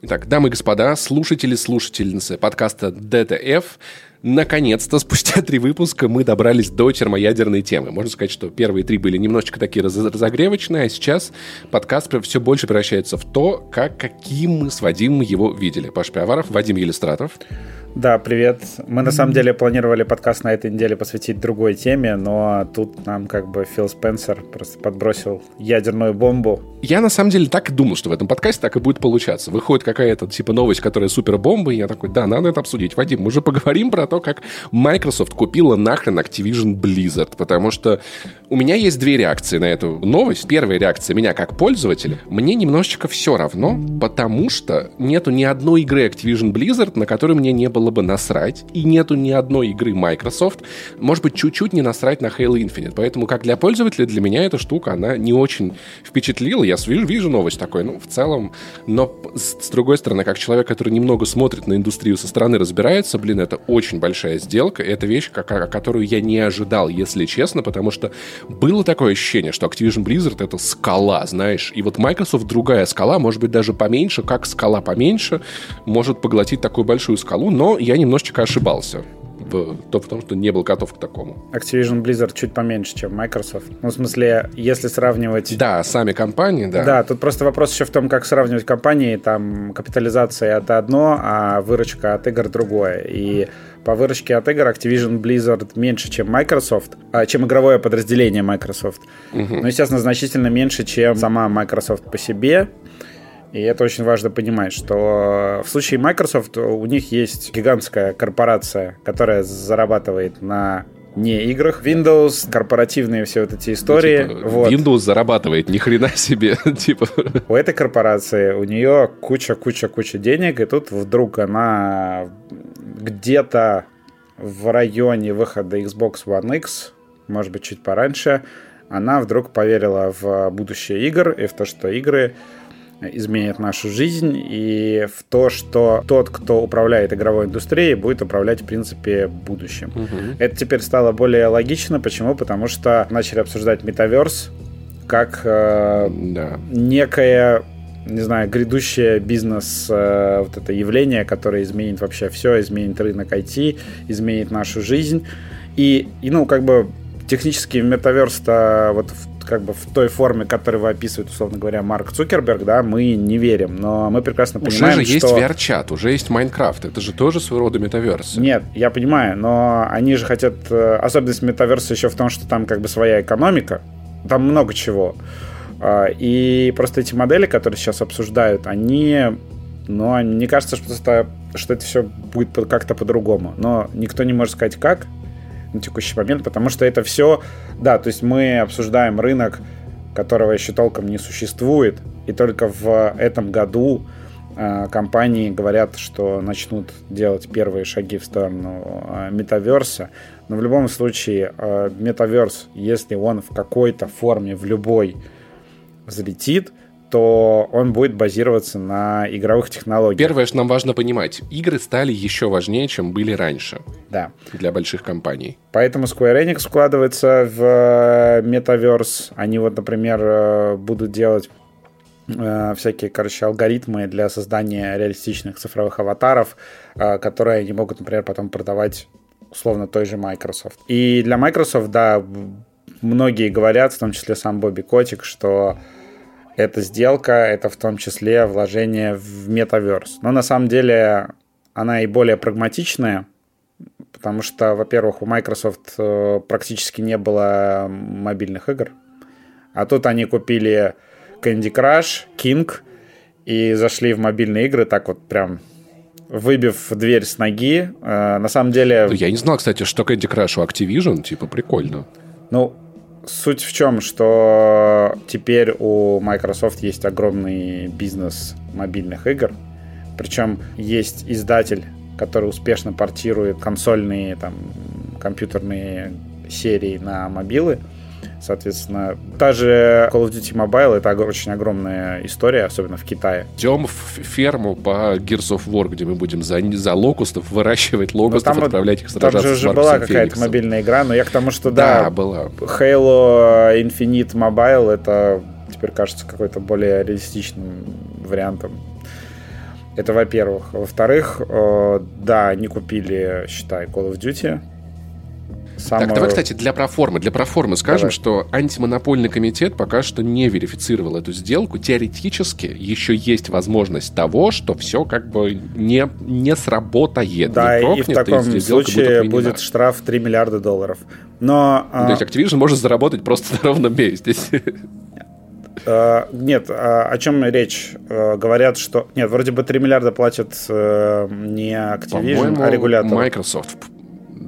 Итак, дамы и господа, слушатели, слушательницы подкаста ДТФ, наконец-то, спустя три выпуска, мы добрались до термоядерной темы. Можно сказать, что первые три были немножечко такие раз разогревочные, а сейчас подкаст все больше превращается в то, как, каким мы с Вадимом его видели. Паш Пиаваров, Вадим Елистратов. Да, привет. Мы на самом деле планировали подкаст на этой неделе посвятить другой теме, но тут нам как бы Фил Спенсер просто подбросил ядерную бомбу. Я на самом деле так и думал, что в этом подкасте так и будет получаться. Выходит какая-то типа новость, которая супер бомба, и я такой, да, надо это обсудить. Вадим, мы же поговорим про то, как Microsoft купила нахрен Activision Blizzard, потому что у меня есть две реакции на эту новость. Первая реакция меня как пользователя. Мне немножечко все равно, потому что нету ни одной игры Activision Blizzard, на которой мне не было было бы насрать, и нету ни одной игры Microsoft, может быть, чуть-чуть не насрать на Halo Infinite. Поэтому, как для пользователя, для меня эта штука, она не очень впечатлила. Я вижу, вижу новость такой, ну, в целом, но с, с другой стороны, как человек, который немного смотрит на индустрию со стороны, разбирается, блин, это очень большая сделка, это вещь, как, которую я не ожидал, если честно, потому что было такое ощущение, что Activision Blizzard — это скала, знаешь, и вот Microsoft другая скала, может быть, даже поменьше, как скала поменьше, может поглотить такую большую скалу, но я немножечко ошибался в, то, в том, что не был готов к такому. Activision Blizzard чуть поменьше, чем Microsoft. Ну, в смысле, если сравнивать... Да, сами компании, да. Да, тут просто вопрос еще в том, как сравнивать компании. Там капитализация это одно, а выручка от игр другое. И по выручке от игр Activision Blizzard меньше, чем Microsoft, а, чем игровое подразделение Microsoft. Угу. Ну, естественно, значительно меньше, чем сама Microsoft по себе. И это очень важно понимать, что в случае Microsoft у них есть гигантская корпорация, которая зарабатывает на не играх. Windows, корпоративные все вот эти истории. Ну, типа, вот. Windows зарабатывает, ни хрена себе. типа. У этой корпорации, у нее куча-куча-куча денег, и тут вдруг она где-то в районе выхода Xbox One X, может быть, чуть пораньше, она вдруг поверила в будущее игр и в то, что игры изменит нашу жизнь и в то, что тот, кто управляет игровой индустрией, будет управлять, в принципе, будущим. Угу. Это теперь стало более логично. Почему? Потому что начали обсуждать метаверс как э, да. некое не знаю, грядущее бизнес э, вот это явление, которое изменит вообще все, изменит рынок IT, изменит нашу жизнь. И, и ну, как бы технически метаверс-то вот в как бы в той форме, которую описывает, условно говоря, Марк Цукерберг, да, мы не верим. Но мы прекрасно понимаем, уже же что... есть VR-чат, уже есть Майнкрафт. Это же тоже своего рода метаверс. Нет, я понимаю, но они же хотят... Э, особенность метаверса еще в том, что там как бы своя экономика. Там много чего. А, и просто эти модели, которые сейчас обсуждают, они... Но ну, мне кажется, что что это все будет как-то по-другому. Но никто не может сказать, как на текущий момент, потому что это все, да, то есть мы обсуждаем рынок, которого еще толком не существует, и только в этом году э, компании говорят, что начнут делать первые шаги в сторону метаверса, но в любом случае метаверс, если он в какой-то форме, в любой взлетит, то он будет базироваться на игровых технологиях. Первое, что нам важно понимать, игры стали еще важнее, чем были раньше. Да. Для больших компаний. Поэтому Square Enix вкладывается в э, Metaverse. Они вот, например, э, будут делать э, всякие, короче, алгоритмы для создания реалистичных цифровых аватаров, которые они могут, например, потом продавать условно той же Microsoft. И для Microsoft, да, многие говорят, в том числе сам Бобби Котик, что эта сделка, это в том числе вложение в метаверс. Но на самом деле она и более прагматичная, потому что, во-первых, у Microsoft э, практически не было мобильных игр, а тут они купили Candy Crush, King и зашли в мобильные игры так вот прям выбив дверь с ноги. Э, на самом деле... Я не знал, кстати, что Candy Crush у Activision, типа, прикольно. Ну, Суть в чем, что теперь у Microsoft есть огромный бизнес мобильных игр. Причем есть издатель, который успешно портирует консольные, там, компьютерные серии на мобилы. Соответственно, та же Call of Duty Mobile это очень огромная история, особенно в Китае. Идем в ферму по Gears of War, где мы будем за, за локустов выращивать локустов, там, отправлять их сражаться Там же уже была какая-то мобильная игра, но я к тому, что да, да была. Halo Infinite Mobile это теперь кажется какой-то более реалистичным вариантом Это во-первых. Во-вторых, э, да, они купили, считай, Call of Duty. Самую... Так, давай, кстати, для проформы, для проформы скажем, давай. что антимонопольный комитет пока что не верифицировал эту сделку. Теоретически еще есть возможность того, что все как бы не, не сработает. Да, не прокнет, и в таком и случае будет штраф 3 миллиарда долларов. Но, ну, то есть Activision может заработать просто на ровном месте. Uh, нет, uh, о чем речь? Говорят, что... Нет, вроде бы 3 миллиарда платят не Activision, а регулятор. Microsoft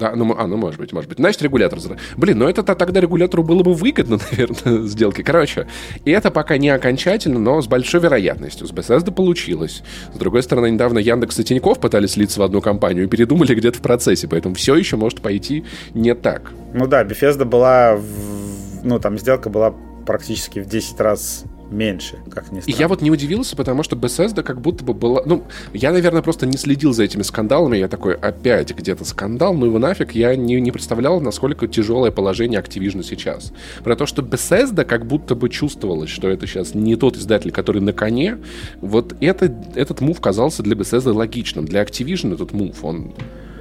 да, ну, а, ну, может быть, может быть. Значит, регулятор... Блин, ну это тогда регулятору было бы выгодно, наверное, сделки. Короче, и это пока не окончательно, но с большой вероятностью. С Bethesda получилось. С другой стороны, недавно Яндекс и Тинькофф пытались слиться в одну компанию и передумали где-то в процессе, поэтому все еще может пойти не так. Ну да, Bethesda была... В... Ну, там сделка была практически в 10 раз меньше, как ни странно. И я вот не удивился, потому что Bethesda как будто бы была... Ну, я, наверное, просто не следил за этими скандалами. Я такой, опять где-то скандал, ну его нафиг. Я не, не представлял, насколько тяжелое положение Activision сейчас. Про то, что Bethesda как будто бы чувствовалось, что это сейчас не тот издатель, который на коне. Вот это, этот мув казался для Bethesda логичным. Для Activision этот мув, он,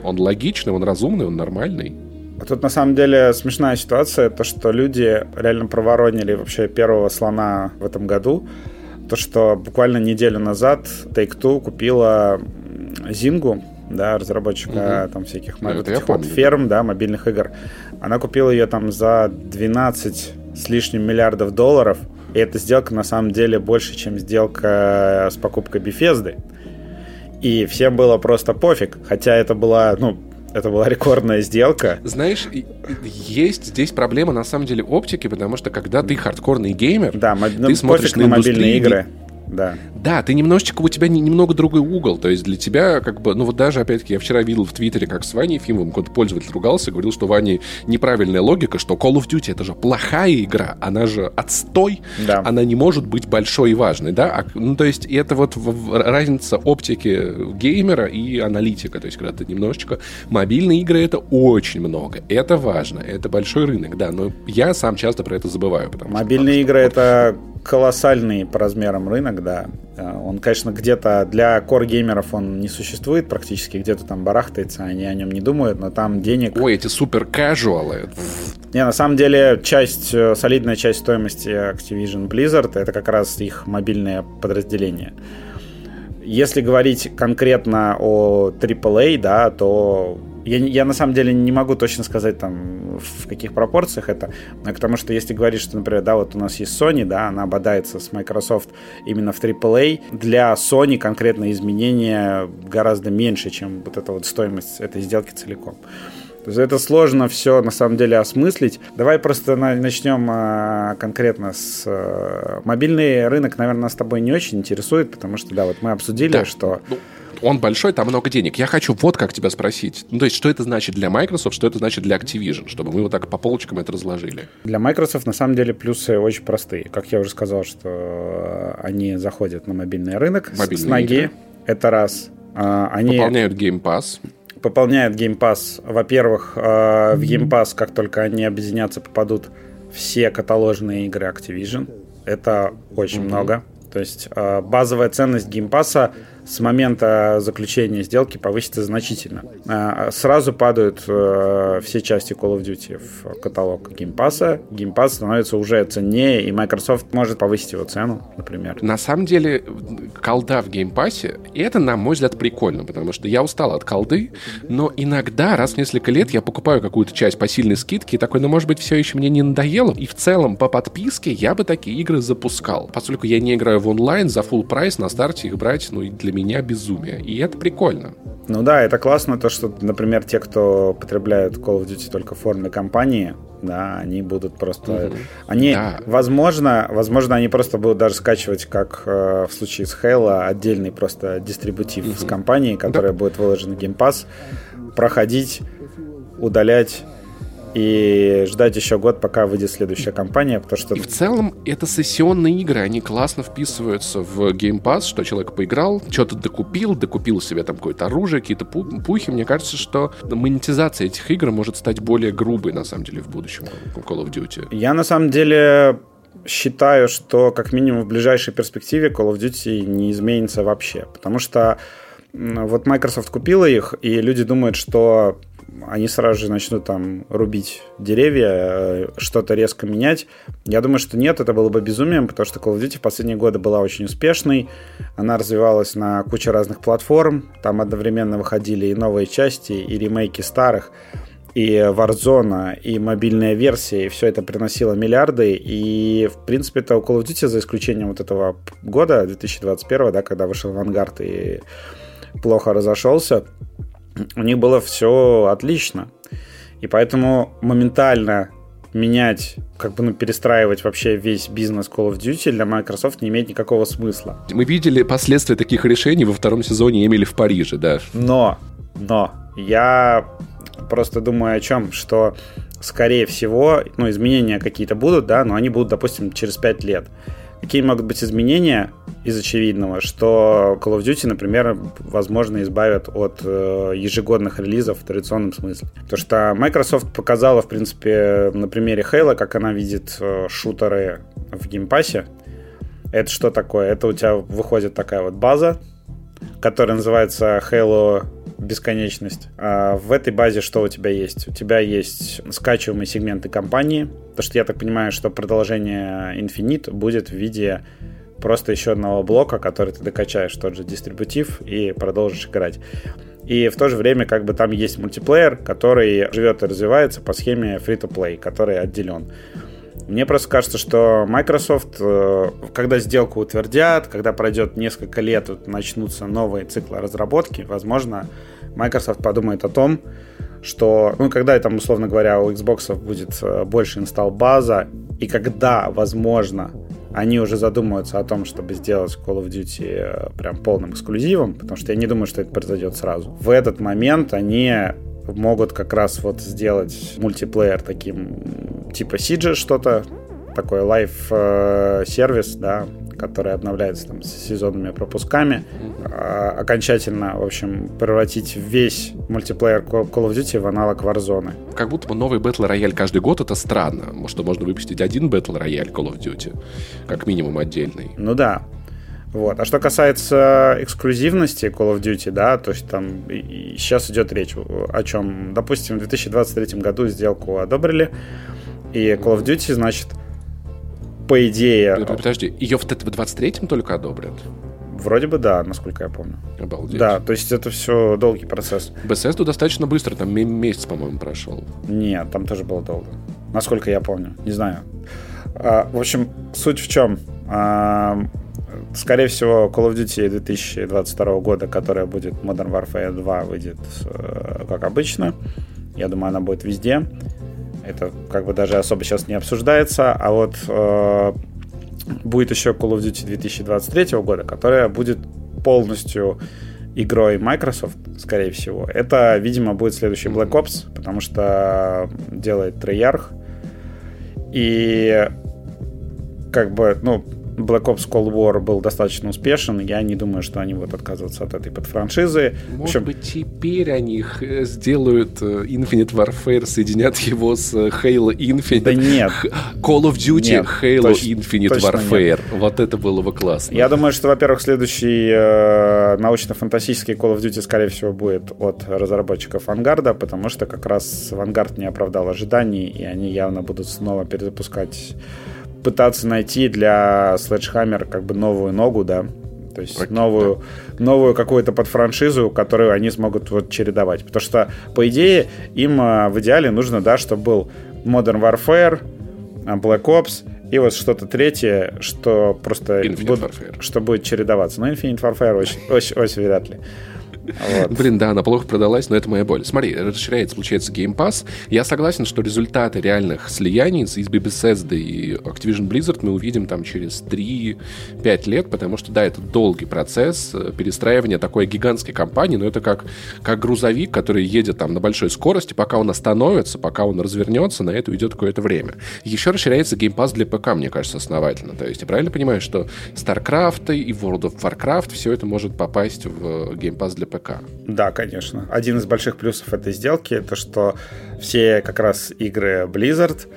он логичный, он разумный, он нормальный. Тут на самом деле смешная ситуация, то что люди реально проворонили вообще первого слона в этом году. То, что буквально неделю назад Take-Two купила Зингу, да, разработчика угу. там всяких ну, вот этих помню, вот ферм, да. да, мобильных игр. Она купила ее там за 12 с лишним миллиардов долларов. И эта сделка на самом деле больше, чем сделка с покупкой Bethesda. И всем было просто пофиг. Хотя это была, ну, это была рекордная сделка. Знаешь, есть здесь проблема на самом деле оптики, потому что когда ты хардкорный геймер, да, ты ну, смотришь на, на мобильные игры да. Да, ты немножечко, у тебя немного другой угол. То есть для тебя, как бы, ну вот даже, опять-таки, я вчера видел в Твиттере, как с Ваней Ефимовым, какой-то пользователь ругался, говорил, что Ване неправильная логика, что Call of Duty это же плохая игра, она же отстой, да. она не может быть большой и важной, да? А, ну, то есть это вот разница оптики геймера и аналитика. То есть когда ты немножечко... Мобильные игры это очень много, это важно, это большой рынок, да, но я сам часто про это забываю. Потому Мобильные что, игры это колоссальный по размерам рынок, да. Э, он, конечно, где-то для кор-геймеров он не существует практически, где-то там барахтается, они о нем не думают, но там денег... Ой, эти супер casual. Не, на самом деле, часть, э, солидная часть стоимости Activision Blizzard это как раз их мобильное подразделение. Если говорить конкретно о AAA, да, то я, я на самом деле не могу точно сказать там в каких пропорциях это, потому что если говорить, что, например, да, вот у нас есть Sony, да, она обладается с Microsoft именно в AAA, для Sony конкретно изменения гораздо меньше, чем вот эта вот стоимость этой сделки целиком. То есть это сложно все на самом деле осмыслить. Давай просто на, начнем а, конкретно с а, мобильный рынок, наверное, нас с тобой не очень интересует, потому что да, вот мы обсудили, да. что ну, он большой, там много денег. Я хочу вот как тебя спросить. Ну, то есть, что это значит для Microsoft, что это значит для Activision, чтобы мы вот так по полочкам это разложили. Для Microsoft, на самом деле, плюсы очень простые. Как я уже сказал, что э, они заходят на мобильный рынок Мобильные с ноги. Игры. Это раз. А, они... Пополняют Game Pass пополняют Game Pass. Во-первых, э, в Game Pass, как только они объединятся, попадут все каталожные игры Activision. Это очень mm-hmm. много. То есть э, базовая ценность Game Pass с момента заключения сделки повысится значительно. А, сразу падают э, все части Call of Duty в каталог Game Pass. Становится уже ценнее, и Microsoft может повысить его цену, например. На самом деле, колда в Game Pass, и это, на мой взгляд, прикольно, потому что я устал от колды, но иногда, раз в несколько лет, я покупаю какую-то часть по сильной скидке, и такой, ну, может быть, все еще мне не надоело, и в целом по подписке я бы такие игры запускал. Поскольку я не играю в онлайн, за full прайс на старте их брать, ну, для меня меня безумие. И это прикольно. Ну да, это классно, то, что, например, те, кто потребляют Call of Duty только в форме компании, да, они будут просто... Угу. Они, да. возможно, возможно, они просто будут даже скачивать, как э, в случае с Halo, отдельный просто дистрибутив угу. с компанией, которая да. будет выложена в Game Pass, проходить, удалять и ждать еще год, пока выйдет следующая кампания, потому что... И в целом это сессионные игры, они классно вписываются в Game Pass, что человек поиграл, что-то докупил, докупил себе там какое-то оружие, какие-то пухи. Мне кажется, что монетизация этих игр может стать более грубой, на самом деле, в будущем в Call of Duty. Я, на самом деле, считаю, что как минимум в ближайшей перспективе Call of Duty не изменится вообще. Потому что вот Microsoft купила их, и люди думают, что они сразу же начнут там рубить деревья, э, что-то резко менять. Я думаю, что нет, это было бы безумием, потому что Call of Duty в последние годы была очень успешной. Она развивалась на куче разных платформ. Там одновременно выходили и новые части, и ремейки старых и Warzone, и мобильная версия, и все это приносило миллиарды, и, в принципе, это Call of Duty, за исключением вот этого года, 2021, да, когда вышел Vanguard и плохо разошелся, у них было все отлично. И поэтому моментально менять, как бы ну, перестраивать вообще весь бизнес Call of Duty для Microsoft не имеет никакого смысла. Мы видели последствия таких решений во втором сезоне Эмили в Париже, да. Но, но, я просто думаю о чем, что скорее всего, ну, изменения какие-то будут, да, но они будут, допустим, через 5 лет. Какие могут быть изменения из очевидного, что Call of Duty, например, возможно, избавят от э, ежегодных релизов в традиционном смысле. Потому что Microsoft показала, в принципе, на примере Halo, как она видит э, шутеры в Game Pass е. Это что такое? Это у тебя выходит такая вот база, которая называется Halo бесконечность. А в этой базе что у тебя есть? У тебя есть скачиваемые сегменты компании, потому что я так понимаю, что продолжение Infinite будет в виде просто еще одного блока, который ты докачаешь тот же дистрибутив и продолжишь играть. И в то же время как бы там есть мультиплеер, который живет и развивается по схеме free-to-play, который отделен. Мне просто кажется, что Microsoft, э, когда сделку утвердят, когда пройдет несколько лет, начнутся новые циклы разработки, возможно, Microsoft подумает о том, что, ну, когда там, условно говоря, у Xbox будет э, больше install база, и когда, возможно, они уже задумаются о том, чтобы сделать Call of Duty э, прям полным эксклюзивом, потому что я не думаю, что это произойдет сразу. В этот момент они могут как раз вот сделать мультиплеер таким типа Сиджа что-то, такой live-сервис, э, да, который обновляется там с сезонными пропусками, а, окончательно, в общем, превратить весь мультиплеер Call of Duty в аналог Warzone. Как будто бы новый Battle Royale каждый год, это странно. Может, можно выпустить один Battle Royale Call of Duty, как минимум отдельный. Ну да, вот. А что касается эксклюзивности Call of Duty, да, то есть там сейчас идет речь о чем, допустим, в 2023 году сделку одобрили, и Call of Duty, значит, по идее... Подожди, ее в 23-м только одобрят? Вроде бы да, насколько я помню. Обалдеть. Да, то есть это все долгий процесс. Bethesda достаточно быстро, там месяц, по-моему, прошел. Нет, там тоже было долго. Насколько я помню, не знаю. А, в общем, суть в чем? А, скорее всего, Call of Duty 2022 года, которая будет Modern Warfare 2, выйдет э, как обычно. Я думаю, она будет везде. Это как бы даже особо сейчас не обсуждается. А вот э, будет еще Call of Duty 2023 года, которая будет полностью игрой Microsoft, скорее всего. Это, видимо, будет следующий Black Ops, потому что делает Treyarch. И как бы, ну, Black Ops Cold War был достаточно успешен. Я не думаю, что они будут отказываться от этой подфраншизы. Может общем... быть, теперь они э, сделают э, Infinite Warfare, соединят его с э, Halo Infinite. Да нет. Call of Duty, нет, Halo точ, Infinite Warfare. Нет. Вот это было бы классно. Я думаю, что, во-первых, следующий э, научно-фантастический Call of Duty, скорее всего, будет от разработчиков Vanguard, потому что как раз Vanguard не оправдал ожиданий, и они явно будут снова перезапускать пытаться найти для Sledgehammer как бы новую ногу, да, то есть okay, новую, да. новую какую-то подфраншизу, которую они смогут вот чередовать. Потому что, по идее, им а, в идеале нужно, да, чтобы был Modern Warfare, а, Black Ops и вот что-то третье, что просто буд, что будет чередоваться. Но Infinite Warfare очень, очень, очень вряд ли. Вот. Блин, да, она плохо продалась, но это моя боль. Смотри, расширяется, получается, Game Pass. Я согласен, что результаты реальных слияний с Bethesda и Activision Blizzard мы увидим там через 3-5 лет, потому что, да, это долгий процесс э, перестраивания такой гигантской компании, но это как, как грузовик, который едет там на большой скорости, пока он остановится, пока он развернется, на это уйдет какое-то время. Еще расширяется Game Pass для ПК, мне кажется, основательно. То есть я правильно понимаю, что StarCraft и World of Warcraft все это может попасть в Game Pass для ПК? ПК. Да, конечно. Один из больших плюсов этой сделки это что все как раз игры Blizzard,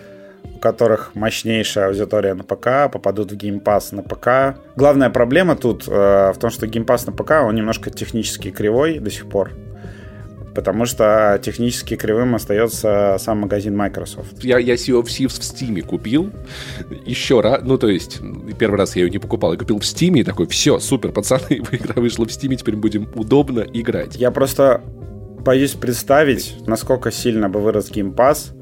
которых мощнейшая аудитория на ПК, попадут в Pass на ПК. Главная проблема тут э, в том, что Pass на ПК, он немножко технически кривой до сих пор потому что технически кривым остается сам магазин Microsoft. Я, я Sea of Thieves в Steam купил еще раз, ну то есть первый раз я ее не покупал, я купил в Steam и такой, все, супер, пацаны, игра вышла в Steam, теперь будем удобно играть. Я просто боюсь представить, насколько сильно бы вырос Game Pass,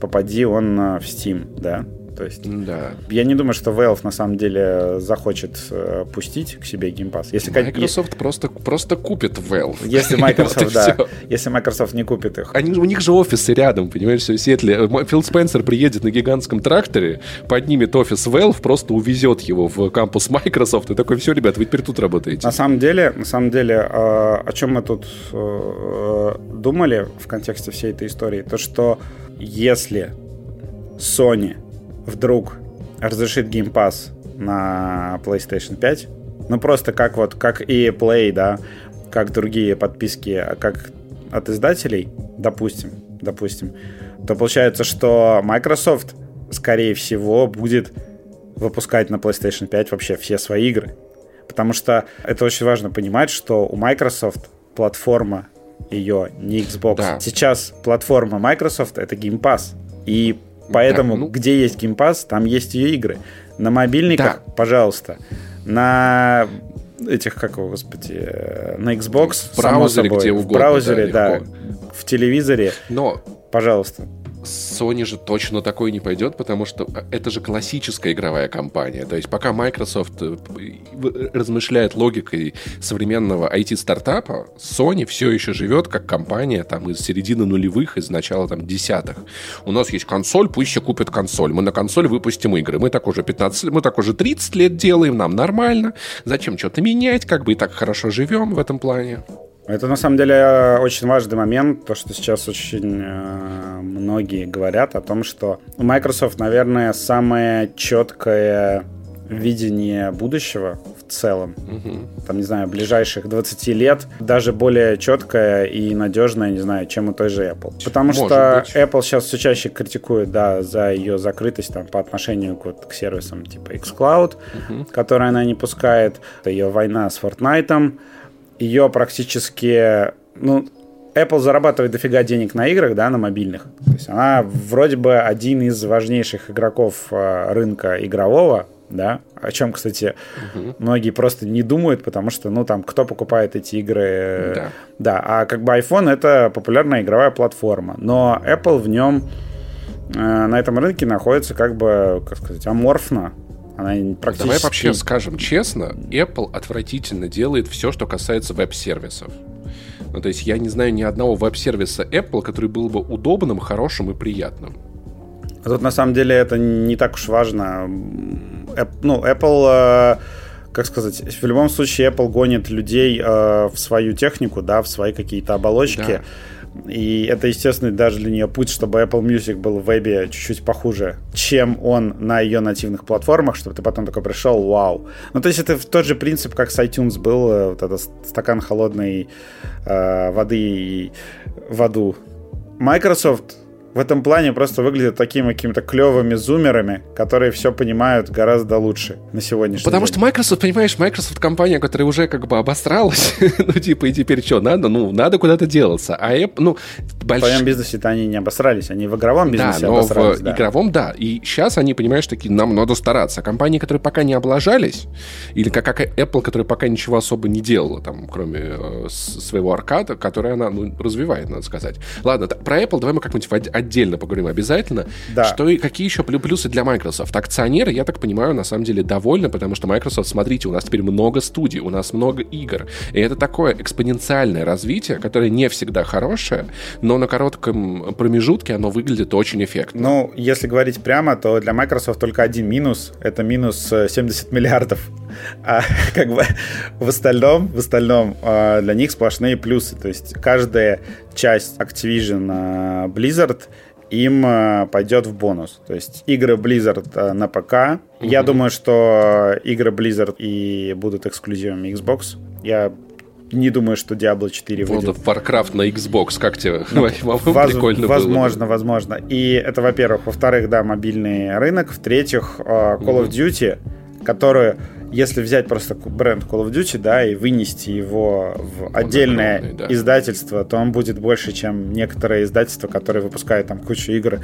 попади он в Steam, да? То есть да. я не думаю, что Valve на самом деле захочет э, пустить к себе Game Pass. Если Microsoft как... просто, просто купит Valve. Если Microsoft, да. Если Microsoft не купит их. Они, у них же офисы рядом, понимаешь, в Сиэтле. Фил Спенсер приедет на гигантском тракторе, поднимет офис Valve, просто увезет его в кампус Microsoft и такой, все, ребят, вы теперь тут работаете. На самом деле, на самом деле, э, о чем мы тут э, думали в контексте всей этой истории, то что если Sony вдруг разрешит Game Pass на PlayStation 5, ну просто как вот, как и Play, да, как другие подписки, как от издателей, допустим, допустим, то получается, что Microsoft, скорее всего, будет выпускать на PlayStation 5 вообще все свои игры. Потому что это очень важно понимать, что у Microsoft платформа ее не Xbox. Да. Сейчас платформа Microsoft это Game Pass. И Поэтому, да, ну... где есть Game Pass, там есть ее игры. На мобильниках, да. пожалуйста. На этих, как его, господи, на Xbox, в браузере, собой, где угодно, в браузере, да, да в телевизоре, Но пожалуйста. Sony же точно такой не пойдет, потому что это же классическая игровая компания. То есть пока Microsoft э, размышляет логикой современного IT-стартапа, Sony все еще живет как компания там из середины нулевых, из начала там десятых. У нас есть консоль, пусть все купят консоль. Мы на консоль выпустим игры. Мы так уже 15, мы так уже 30 лет делаем, нам нормально. Зачем что-то менять? Как бы и так хорошо живем в этом плане. Это на самом деле очень важный момент, то, что сейчас очень э, многие говорят о том, что у Microsoft, наверное, самое четкое видение будущего в целом, угу. там, не знаю, ближайших 20 лет, даже более четкое и надежное, не знаю, чем у той же Apple. Потому Может что быть. Apple сейчас все чаще критикует, да, за ее закрытость там, по отношению к, вот, к сервисам типа xCloud, угу. которые она не пускает, ее война с Fortnite, ее практически, ну, Apple зарабатывает дофига денег на играх, да, на мобильных. То есть она вроде бы один из важнейших игроков э, рынка игрового, да, о чем, кстати, угу. многие просто не думают, потому что, ну, там, кто покупает эти игры? Да. Да, а как бы iPhone это популярная игровая платформа, но Apple в нем э, на этом рынке находится как бы, как сказать, аморфно, она практически... Давай вообще скажем честно, Apple отвратительно делает все, что касается веб-сервисов. Ну, то есть я не знаю ни одного веб-сервиса Apple, который был бы удобным, хорошим и приятным. А тут на самом деле это не так уж важно. Ну, Apple, э, как сказать, в любом случае Apple гонит людей э, в свою технику, да, в свои какие-то оболочки. Да и это, естественно, даже для нее путь, чтобы Apple Music был в вебе чуть-чуть похуже, чем он на ее нативных платформах, чтобы ты потом такой пришел, вау. Ну, то есть это тот же принцип, как с iTunes был, э, вот этот стакан холодной э, воды и в аду. Microsoft в этом плане просто выглядят такими какими-то клевыми зумерами, которые все понимают гораздо лучше на сегодняшний Потому день. что Microsoft, понимаешь, Microsoft компания, которая уже как бы обосралась, ну типа и теперь что, надо? Ну, надо куда-то делаться. А Apple, ну, больш... В своем бизнесе-то они не обосрались, они в игровом бизнесе да, но обосрались. в да. игровом, да. И сейчас они, понимаешь, такие, нам надо стараться. Компании, которые пока не облажались, или как, как Apple, которая пока ничего особо не делала, там, кроме э, своего аркада, который она ну, развивает, надо сказать. Ладно, про Apple давай мы как-нибудь отдельно поговорим обязательно. Да. Что и какие еще плюсы для Microsoft? Акционеры, я так понимаю, на самом деле довольны, потому что Microsoft, смотрите, у нас теперь много студий, у нас много игр. И это такое экспоненциальное развитие, которое не всегда хорошее, но на коротком промежутке оно выглядит очень эффектно. Ну, если говорить прямо, то для Microsoft только один минус. Это минус 70 э, миллиардов. А как бы в остальном, в остальном э, для них сплошные плюсы. То есть каждая часть Activision э, Blizzard им э, пойдет в бонус. То есть игры Blizzard э, на ПК. Mm-hmm. Я думаю, что игры Blizzard и будут эксклюзивами Xbox. Я не думаю, что Diablo 4 выйдет. Вот Warcraft на Xbox, как тебе? Ну, воз, прикольно Возможно, было. возможно. И это, во-первых. Во-вторых, да, мобильный рынок. В-третьих, Call of Duty, который если взять просто бренд Call of Duty, да, и вынести его в отдельное огромный, да. издательство, то он будет больше, чем некоторые издательства, которые выпускают там кучу игр,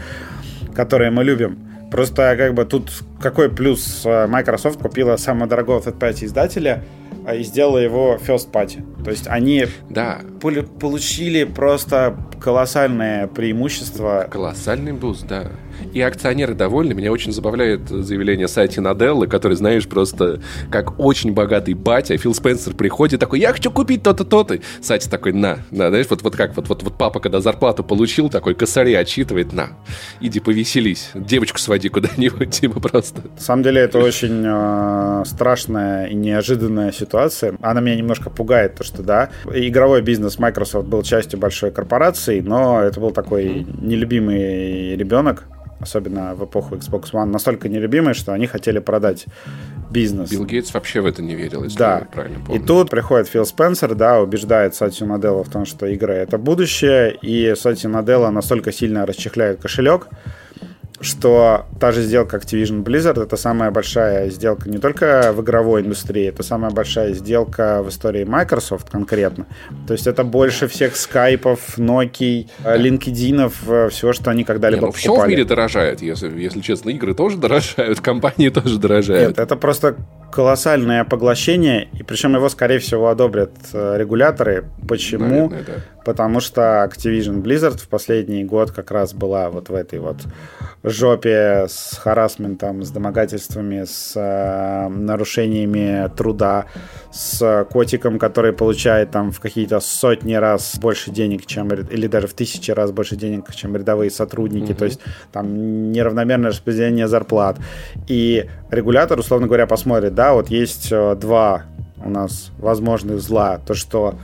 которые мы любим. Просто как бы тут какой плюс э, Microsoft купила самого дорогого third издателя а, и сделала его first party. То есть они да. получили просто колоссальное преимущество. Колоссальный буст, да. И акционеры довольны. Меня очень забавляет заявление Сатьи Наделлы, который, знаешь, просто как очень богатый батя. Фил Спенсер приходит такой, я хочу купить то-то, то-то. Сати такой, на, на, знаешь, вот, вот как вот, вот, вот папа, когда зарплату получил, такой косари отсчитывает, на, иди повеселись, девочку своди куда-нибудь, типа просто. На самом деле это очень э, страшная и неожиданная ситуация. Она меня немножко пугает, то что, да, игровой бизнес Microsoft был частью большой корпорации, но это был такой нелюбимый ребенок, особенно в эпоху Xbox One, настолько нелюбимые, что они хотели продать бизнес. Билл Гейтс вообще в это не верил, если да. я правильно помню. И тут приходит Фил Спенсер, да, убеждает Сатью Наделла в том, что игры — это будущее, и Сатью Наделла настолько сильно расчехляет кошелек, что та же сделка Activision Blizzard это самая большая сделка не только в игровой индустрии, это самая большая сделка в истории Microsoft конкретно. То есть это больше всех скайпов, Nokia, LinkedIn, э, всего, что они когда-либо не, ну, покупали. Все в мире дорожает, если, если честно. Игры тоже дорожают, компании тоже дорожают. Нет, это просто колоссальное поглощение, и причем его, скорее всего, одобрят э, регуляторы. Почему? Наверное, да. Потому что Activision Blizzard в последний год как раз была вот в этой вот жопе с харасментом, с домогательствами, с э, нарушениями труда, с котиком, который получает там в какие-то сотни раз больше денег, чем или даже в тысячи раз больше денег, чем рядовые сотрудники. Угу. То есть там неравномерное распределение зарплат. И регулятор, условно говоря, посмотрит, да, вот есть э, два у нас возможных зла. То, что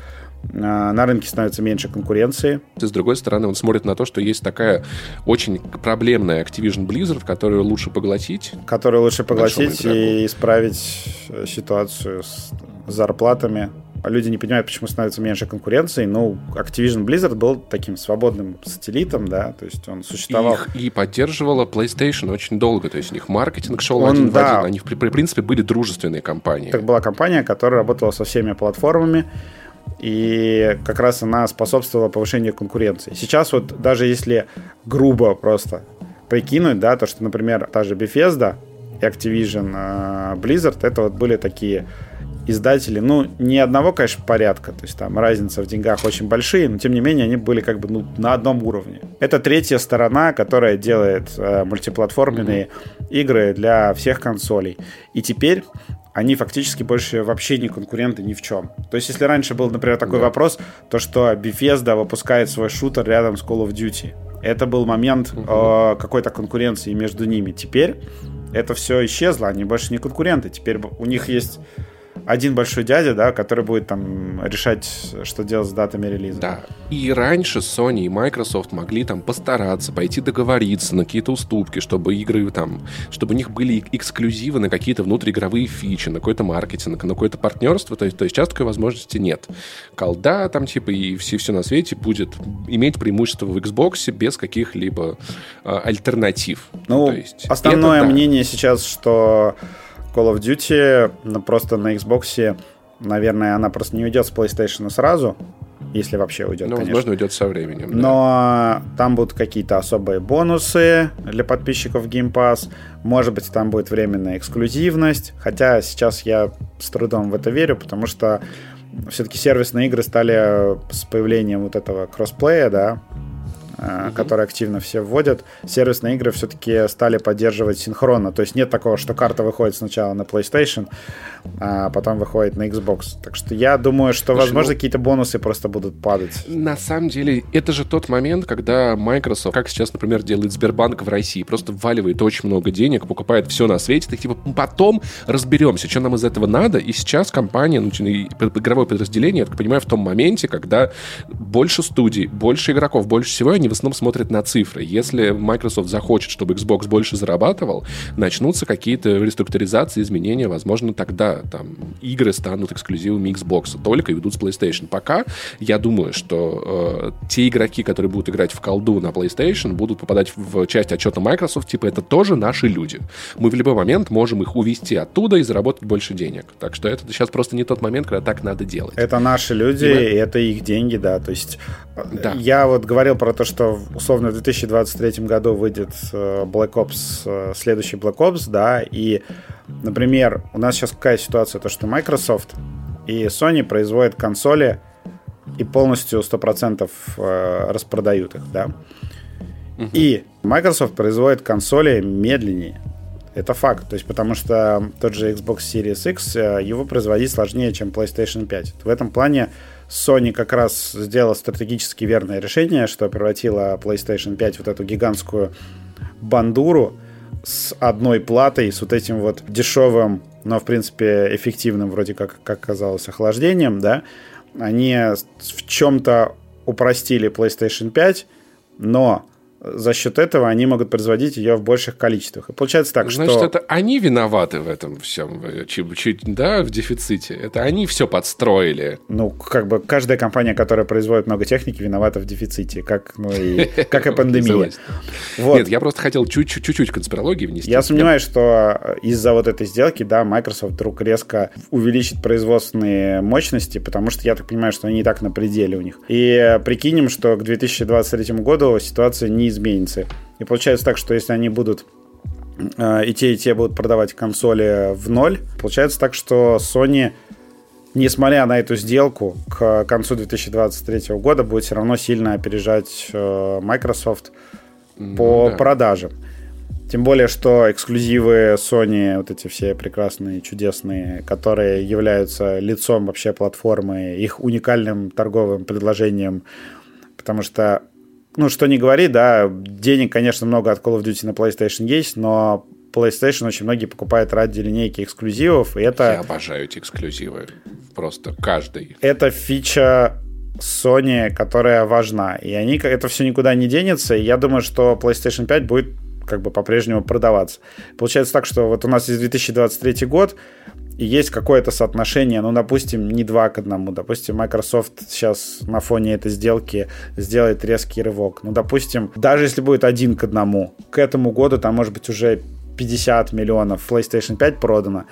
на рынке становится меньше конкуренции. С другой стороны, он смотрит на то, что есть такая очень проблемная Activision Blizzard, которую лучше поглотить. Которую лучше поглотить и исправить э, ситуацию с зарплатами. Люди не понимают, почему становится меньше конкуренции. Ну, Activision Blizzard был таким свободным сателлитом, да, то есть он существовал. Их и поддерживала PlayStation очень долго, то есть у них маркетинг шел он, один да. в один. Они, в принципе, были дружественные компании. Так была компания, которая работала со всеми платформами, и как раз она способствовала повышению конкуренции. Сейчас вот даже если грубо просто прикинуть, да, то, что, например, та же Bethesda Activision э, Blizzard, это вот были такие издатели, ну, не одного, конечно, порядка, то есть там разница в деньгах очень большие, но тем не менее они были как бы ну, на одном уровне. Это третья сторона, которая делает э, мультиплатформенные mm-hmm. игры для всех консолей. И теперь они фактически больше вообще не конкуренты ни в чем. То есть, если раньше был, например, такой да. вопрос, то что Bethesda выпускает свой шутер рядом с Call of Duty. Это был момент угу. э, какой-то конкуренции между ними. Теперь это все исчезло, они больше не конкуренты. Теперь у них есть один большой дядя, да, который будет там решать, что делать с датами релиза. Да. И раньше Sony и Microsoft могли там постараться, пойти договориться на какие-то уступки, чтобы игры там, чтобы у них были эксклюзивы на какие-то внутриигровые фичи, на какой-то маркетинг, на какое-то партнерство. То есть, то есть сейчас такой возможности нет. Колда там типа и все, все на свете будет иметь преимущество в Xbox без каких-либо э, альтернатив. Ну, то есть, основное это, мнение да. сейчас, что Call of Duty ну, просто на Xbox, наверное, она просто не уйдет с PlayStation сразу, если вообще уйдет, Ну, конечно. возможно, уйдет со временем. Но да. там будут какие-то особые бонусы для подписчиков Game Pass. Может быть, там будет временная эксклюзивность. Хотя сейчас я с трудом в это верю, потому что все-таки сервисные игры стали с появлением вот этого кроссплея, да, угу. которые активно все вводят, сервисные игры все-таки стали поддерживать синхронно. То есть нет такого, что карта выходит сначала на PlayStation, а потом выходит на Xbox. Так что я думаю, что, Слушай, возможно, ну, какие-то бонусы просто будут падать. На самом деле, это же тот момент, когда Microsoft, как сейчас, например, делает Сбербанк в России, просто вваливает очень много денег, покупает все на свете, так типа потом разберемся, что нам из этого надо. И сейчас компания, ну, игровое подразделение, я так понимаю, в том моменте, когда больше студий, больше игроков, больше всего, они они в основном смотрят на цифры. Если Microsoft захочет, чтобы Xbox больше зарабатывал, начнутся какие-то реструктуризации, изменения, возможно, тогда там игры станут эксклюзивами Xbox, только ведут с PlayStation. Пока я думаю, что э, те игроки, которые будут играть в колду на PlayStation, будут попадать в часть отчета Microsoft, типа, это тоже наши люди. Мы в любой момент можем их увести оттуда и заработать больше денег. Так что это сейчас просто не тот момент, когда так надо делать. Это наши люди, и, и это их деньги, да. То есть да. я вот говорил про то, что условно в 2023 году выйдет э, Black Ops, э, следующий Black Ops, да, и, например, у нас сейчас какая ситуация, то что Microsoft и Sony производят консоли и полностью 100% э, распродают их, да. Угу. И Microsoft производит консоли медленнее. Это факт. То есть, потому что тот же Xbox Series X, его производить сложнее, чем PlayStation 5. В этом плане Sony как раз сделала стратегически верное решение, что превратила PlayStation 5 вот эту гигантскую бандуру с одной платой, с вот этим вот дешевым, но, в принципе, эффективным, вроде как, как казалось, охлаждением, да, они в чем-то упростили PlayStation 5, но за счет этого они могут производить ее в больших количествах. И получается так, Значит, что... это они виноваты в этом всем, чуть, чуть, да, в дефиците. Это они все подстроили. Ну, как бы каждая компания, которая производит много техники, виновата в дефиците, как, ну, и, как и пандемия. Вот. Нет, я просто хотел чуть-чуть конспирологии внести. Я сомневаюсь, что из-за вот этой сделки, да, Microsoft вдруг резко увеличит производственные мощности, потому что я так понимаю, что они и так на пределе у них. И прикинем, что к 2023 году ситуация не изменится. И получается так, что если они будут э, и те, и те будут продавать консоли в ноль, получается так, что Sony, несмотря на эту сделку, к концу 2023 года будет все равно сильно опережать э, Microsoft по да. продажам. Тем более, что эксклюзивы Sony, вот эти все прекрасные, чудесные, которые являются лицом вообще платформы, их уникальным торговым предложением, потому что ну, что не говори, да, денег, конечно, много от Call of Duty на PlayStation есть, но PlayStation очень многие покупают ради линейки эксклюзивов, и это... Я обожаю эти эксклюзивы, просто каждый. Это фича Sony, которая важна, и они, это все никуда не денется, и я думаю, что PlayStation 5 будет как бы по-прежнему продаваться. Получается так, что вот у нас есть 2023 год, и есть какое-то соотношение, ну, допустим, не два к одному. Допустим, Microsoft сейчас на фоне этой сделки сделает резкий рывок. Ну, допустим, даже если будет один к одному, к этому году там может быть уже 50 миллионов PlayStation 5 продано.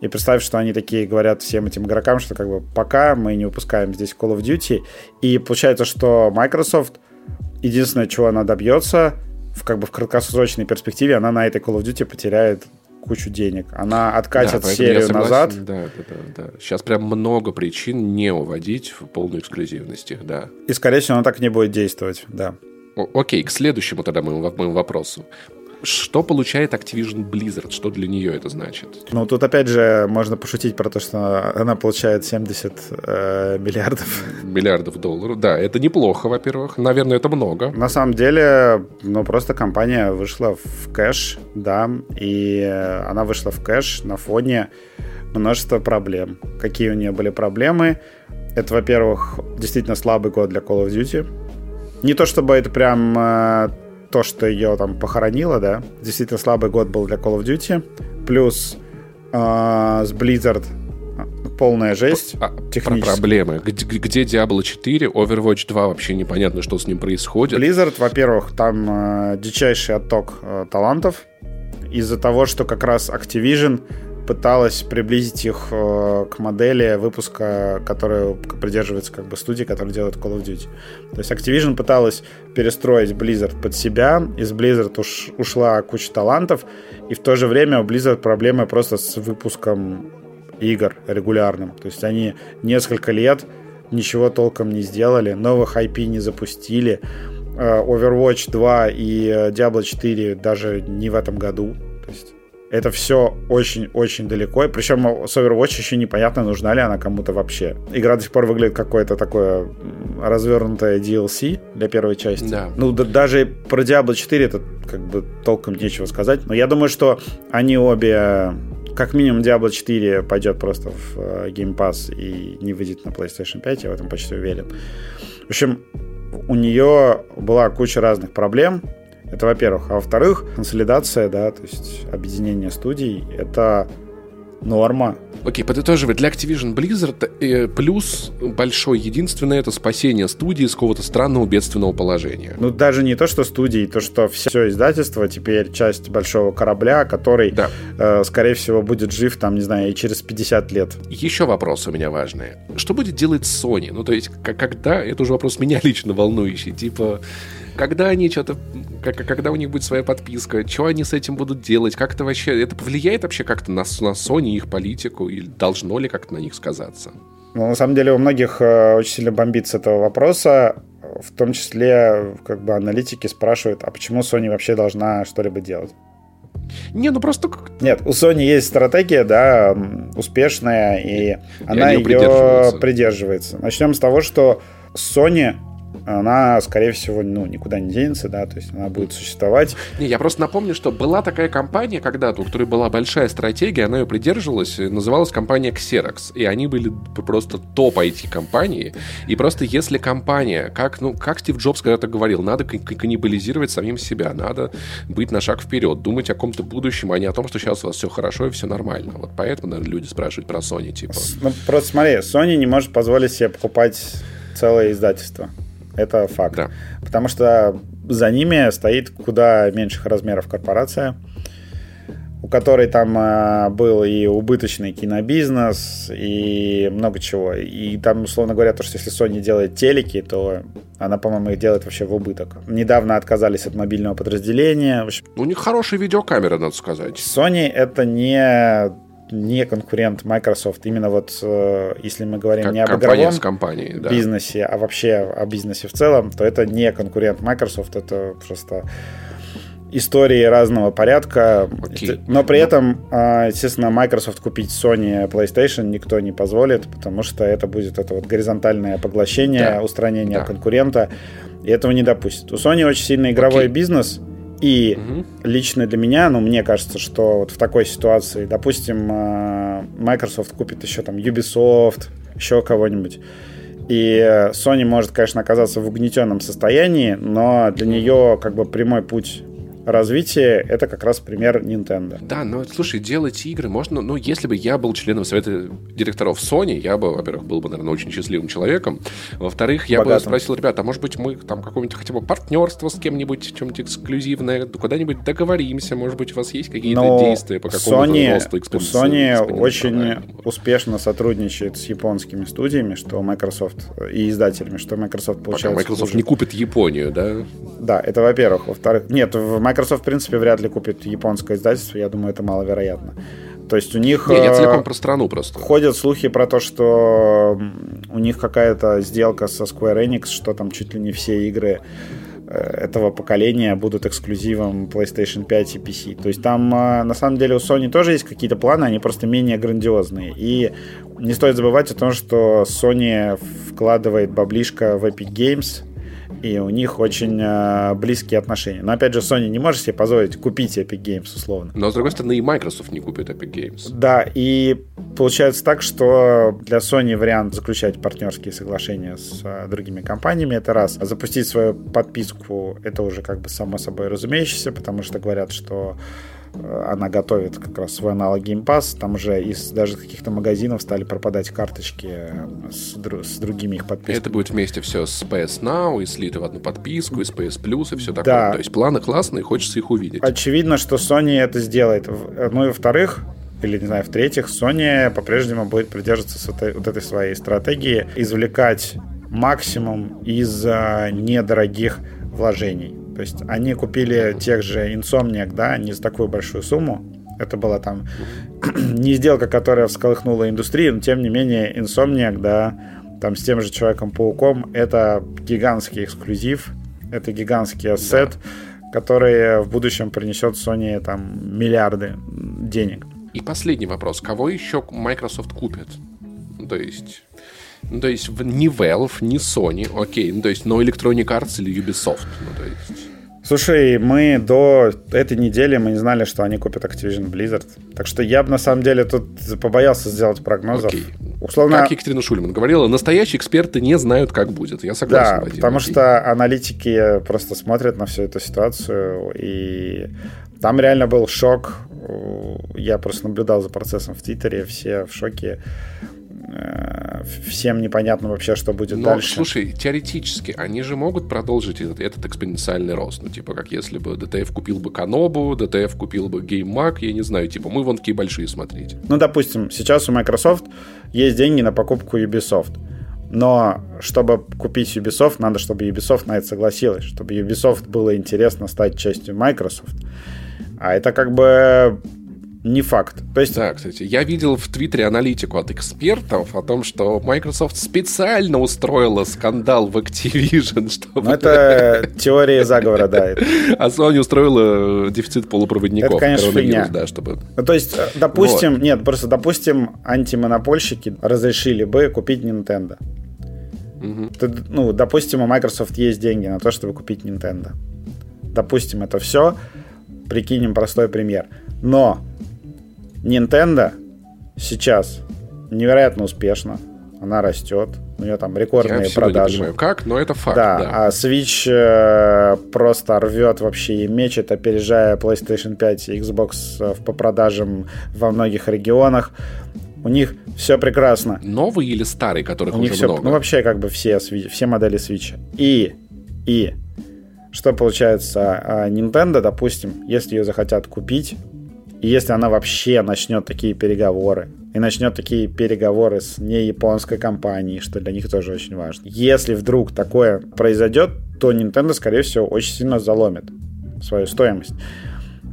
И представь, что они такие говорят всем этим игрокам, что как бы пока мы не выпускаем здесь Call of Duty. И получается, что Microsoft единственное, чего она добьется, в, как бы в краткосрочной перспективе, она на этой Call of Duty потеряет кучу денег. Она откатит да, серию согласен, назад. Да, да, да, да. Сейчас прям много причин не уводить в полную эксклюзивность да. И, скорее всего, она так не будет действовать, да. Окей, к следующему тогда моему, моему вопросу. Что получает Activision Blizzard? Что для нее это значит? Ну, тут опять же можно пошутить про то, что она получает 70 э, миллиардов. Миллиардов долларов, да. Это неплохо, во-первых. Наверное, это много. На самом деле, ну, просто компания вышла в кэш, да, и она вышла в кэш на фоне множества проблем. Какие у нее были проблемы? Это, во-первых, действительно слабый год для Call of Duty. Не то чтобы это прям э, то, что ее там похоронило, да, действительно слабый год был для Call of Duty, плюс э, с Blizzard полная жесть а, Про проблемы. Где, где Diablo 4, Overwatch 2 вообще непонятно, что с ним происходит. Blizzard, во-первых, там э, дичайший отток э, талантов из-за того, что как раз Activision пыталась приблизить их э, к модели выпуска, которая придерживается как бы студии, которая делает Call of Duty. То есть Activision пыталась перестроить Blizzard под себя, из Blizzard уш, ушла куча талантов, и в то же время у Blizzard проблемы просто с выпуском игр регулярным. То есть они несколько лет ничего толком не сделали, новых IP не запустили, э, Overwatch 2 и э, Diablo 4 даже не в этом году. Это все очень-очень далеко. И причем с Overwatch еще непонятно, нужна ли она кому-то вообще. Игра до сих пор выглядит какое-то такое развернутое DLC для первой части. Да. Ну, да, даже про Diablo 4 это как бы толком нечего сказать. Но я думаю, что они обе как минимум Diablo 4 пойдет просто в э, Game Pass и не выйдет на PlayStation 5, я в этом почти уверен. В общем, у нее была куча разных проблем. Это во-первых. А во-вторых, консолидация, да, то есть объединение студий, это норма. Окей, подытоживая, для Activision Blizzard э, плюс большой, единственное, это спасение студии с какого-то странного бедственного положения. Ну, даже не то, что студии, то, что все издательство теперь часть большого корабля, который, да. э, скорее всего, будет жив, там, не знаю, и через 50 лет. Еще вопрос у меня важный. Что будет делать Sony? Ну, то есть, когда, это уже вопрос меня лично волнующий, типа, когда они что-то, как, когда у них будет своя подписка, что они с этим будут делать, как это вообще, это повлияет вообще как-то на, на Sony, их политику, или должно ли как-то на них сказаться? Ну, на самом деле у многих э, очень сильно бомбит с этого вопроса, в том числе как бы аналитики спрашивают, а почему Sony вообще должна что-либо делать? Не, ну просто... Нет, у Sony есть стратегия, да, успешная, и, и она ее придерживается. Начнем с того, что Sony она, скорее всего, ну, никуда не денется, да, то есть она будет существовать. Не, я просто напомню, что была такая компания когда-то, у которой была большая стратегия, она ее придерживалась, называлась компания Xerox, и они были просто топ IT-компании, и просто если компания, как, ну, как Стив Джобс когда-то говорил, надо каннибализировать самим себя, надо быть на шаг вперед, думать о каком-то будущем, а не о том, что сейчас у вас все хорошо и все нормально. Вот поэтому, наверное, люди спрашивают про Sony, типа... Ну, просто смотри, Sony не может позволить себе покупать целое издательство. Это факт. Да. Потому что за ними стоит куда меньших размеров корпорация, у которой там э, был и убыточный кинобизнес, и много чего. И там, условно говоря, то, что если Sony делает телеки, то она, по-моему, их делает вообще в убыток. Недавно отказались от мобильного подразделения. У них хорошая видеокамера, надо сказать. Sony это не не конкурент Microsoft. Именно вот э, если мы говорим как не об игровом компанией, да. бизнесе, а вообще о бизнесе в целом, то это не конкурент Microsoft, это просто истории разного порядка. Okay. Но при этом, э, естественно, Microsoft купить Sony PlayStation никто не позволит, потому что это будет это вот горизонтальное поглощение, да. устранение да. конкурента, и этого не допустит. У Sony очень сильный игровой okay. бизнес, и угу. лично для меня, ну, мне кажется, что вот в такой ситуации, допустим, э, Microsoft купит еще там Ubisoft, еще кого-нибудь. И Sony может, конечно, оказаться в угнетенном состоянии, но для нее как бы прямой путь развитие это как раз пример Nintendo. Да, но слушай, делать игры можно, ну, если бы я был членом совета директоров Sony, я бы, во-первых, был бы, наверное, очень счастливым человеком. Во-вторых, я Богатым. бы спросил, ребята, а может быть мы там какое-нибудь хотя бы партнерство с кем-нибудь, чем-нибудь эксклюзивное, куда-нибудь договоримся, может быть, у вас есть какие-то но действия по какому-то Sony, росту Sony очень успешно сотрудничает с японскими студиями, что Microsoft и издателями, что Microsoft получается. Пока Microsoft не купит Японию, да? Да, это во-первых. Во-вторых, нет, в Microsoft Microsoft, в принципе, вряд ли купит японское издательство. Я думаю, это маловероятно. То есть у них... Не, я целиком про страну просто. Ходят слухи про то, что у них какая-то сделка со Square Enix, что там чуть ли не все игры э, этого поколения будут эксклюзивом PlayStation 5 и PC. То есть там, э, на самом деле, у Sony тоже есть какие-то планы, они просто менее грандиозные. И не стоит забывать о том, что Sony вкладывает баблишко в Epic Games, и у них очень э, близкие отношения. Но опять же, Sony не может себе позволить купить Epic Games, условно. Но с другой стороны, и Microsoft не купит Epic Games. Да, и получается так, что для Sony вариант заключать партнерские соглашения с э, другими компаниями это раз. А запустить свою подписку это уже как бы само собой разумеющееся, потому что говорят, что она готовит как раз свой аналог Game Pass. Там уже из даже каких-то магазинов стали пропадать карточки с, с другими их подписками. Это будет вместе все с PS Now и слито в одну подписку, и с PS Plus, и все такое. Да. То есть планы классные, хочется их увидеть. Очевидно, что Sony это сделает. Ну и во-вторых, или, не знаю, в-третьих, Sony по-прежнему будет придерживаться вот этой своей стратегии, извлекать максимум из недорогих вложений. То есть они купили тех же Insomniac, да, не за такую большую сумму. Это была там не сделка, которая всколыхнула индустрию, но тем не менее Insomniac, да, там с тем же Человеком-пауком, это гигантский эксклюзив, это гигантский ассет, да. который в будущем принесет Sony там миллиарды денег. И последний вопрос. Кого еще Microsoft купит? То есть ну, то есть ни Valve, ни Sony, окей, ну, то есть, но Electronic Arts или Ubisoft, ну, то есть... Слушай, мы до этой недели мы не знали, что они купят Activision Blizzard. Так что я бы на самом деле тут побоялся сделать прогнозов. Окей. условно... Как Екатерина Шульман говорила, настоящие эксперты не знают, как будет. Я согласен, Да, Вадим. потому Окей. что аналитики просто смотрят на всю эту ситуацию, и там реально был шок. Я просто наблюдал за процессом в Твиттере, все в шоке. Э, Всем непонятно вообще, что будет Но, дальше. слушай, теоретически, они же могут продолжить этот, этот экспоненциальный рост. Ну, типа, как если бы DTF купил бы Канобу, DTF купил бы GameMag, я не знаю, типа, мы вон такие большие смотрите. Ну, допустим, сейчас у Microsoft есть деньги на покупку Ubisoft. Но чтобы купить Ubisoft, надо, чтобы Ubisoft на это согласилась, чтобы Ubisoft было интересно стать частью Microsoft. А это как бы не факт. То есть Да, кстати, я видел в Твиттере аналитику от экспертов о том, что Microsoft специально устроила скандал в Activision, чтобы... Ну, это теория заговора, да. А Sony устроила дефицит полупроводников. Это, конечно, фигня. да, чтобы... Ну, то есть, э, допустим, нет, просто допустим, антимонопольщики разрешили бы купить Nintendo. Ты- Ну, допустим, у Microsoft есть деньги на то, чтобы купить Nintendo. Допустим, это все. Прикинем простой пример. Но Nintendo сейчас невероятно успешна. Она растет. У нее там Я рекордные всего не продажи. понимаю, как, но это факт, Да, да. а Switch э, просто рвет вообще и мечет, опережая PlayStation 5 и Xbox э, по продажам во многих регионах. У них все прекрасно. Новый или старый, которых У уже них все, много? ну вообще как бы все, все модели Switch. И, и, что получается, а, Nintendo, допустим, если ее захотят купить, и если она вообще начнет такие переговоры, и начнет такие переговоры с не японской компанией, что для них тоже очень важно. Если вдруг такое произойдет, то Nintendo, скорее всего, очень сильно заломит свою стоимость.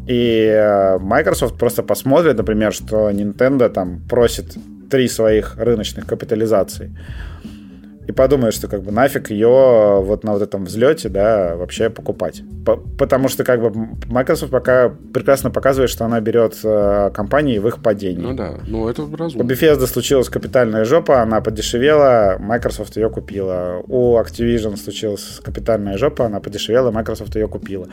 И э, Microsoft просто посмотрит, например, что Nintendo там просит три своих рыночных капитализаций. И подумает, что как бы нафиг ее вот на вот этом взлете, да, вообще покупать. По- потому что как бы Microsoft пока прекрасно показывает, что она берет э, компании в их падении. Ну да, ну это У разумно. Bethesda случилась капитальная жопа, она подешевела, Microsoft ее купила. У Activision случилась капитальная жопа, она подешевела, Microsoft ее купила.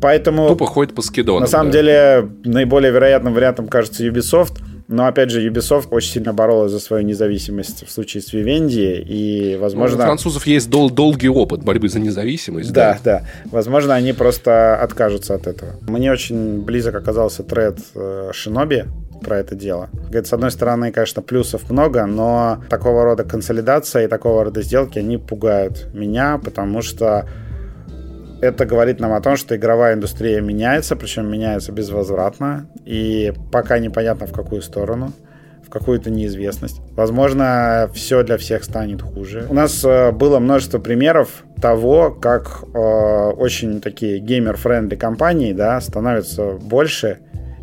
Поэтому... Тупо ходит по скидонам. На самом да. деле, наиболее вероятным вариантом кажется Ubisoft. Но, опять же, Ubisoft очень сильно боролась за свою независимость в случае с Vivendi. И, Ну, возможно... У французов есть дол- долгий опыт борьбы за независимость. Да, да. Возможно, они просто откажутся от этого. Мне очень близок оказался тред э, Шиноби про это дело. Говорит, с одной стороны, конечно, плюсов много, но такого рода консолидация и такого рода сделки, они пугают меня, потому что это говорит нам о том, что игровая индустрия меняется, причем меняется безвозвратно, и пока непонятно в какую сторону в какую-то неизвестность. Возможно, все для всех станет хуже. У нас э, было множество примеров того, как э, очень такие gamer-friendly компании да, становятся больше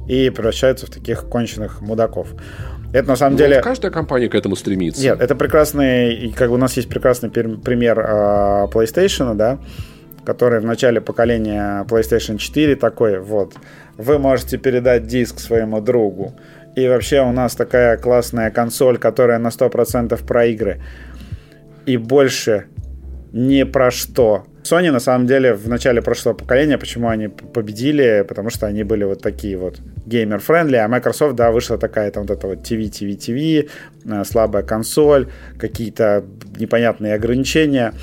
и превращаются в таких конченых мудаков. Это на самом Ну, деле... каждая компания к этому стремится. Нет, это прекрасный, как бы у нас есть прекрасный пример э, PlayStation, да, который в начале поколения PlayStation 4 такой, вот, вы можете передать диск своему другу, и вообще у нас такая классная консоль, которая на 100% про игры, и больше ни про что. Sony, на самом деле, в начале прошлого поколения, почему они победили, потому что они были вот такие вот gamer-friendly, а Microsoft, да, вышла такая там вот эта вот TV, TV, TV, э, слабая консоль, какие-то непонятные ограничения,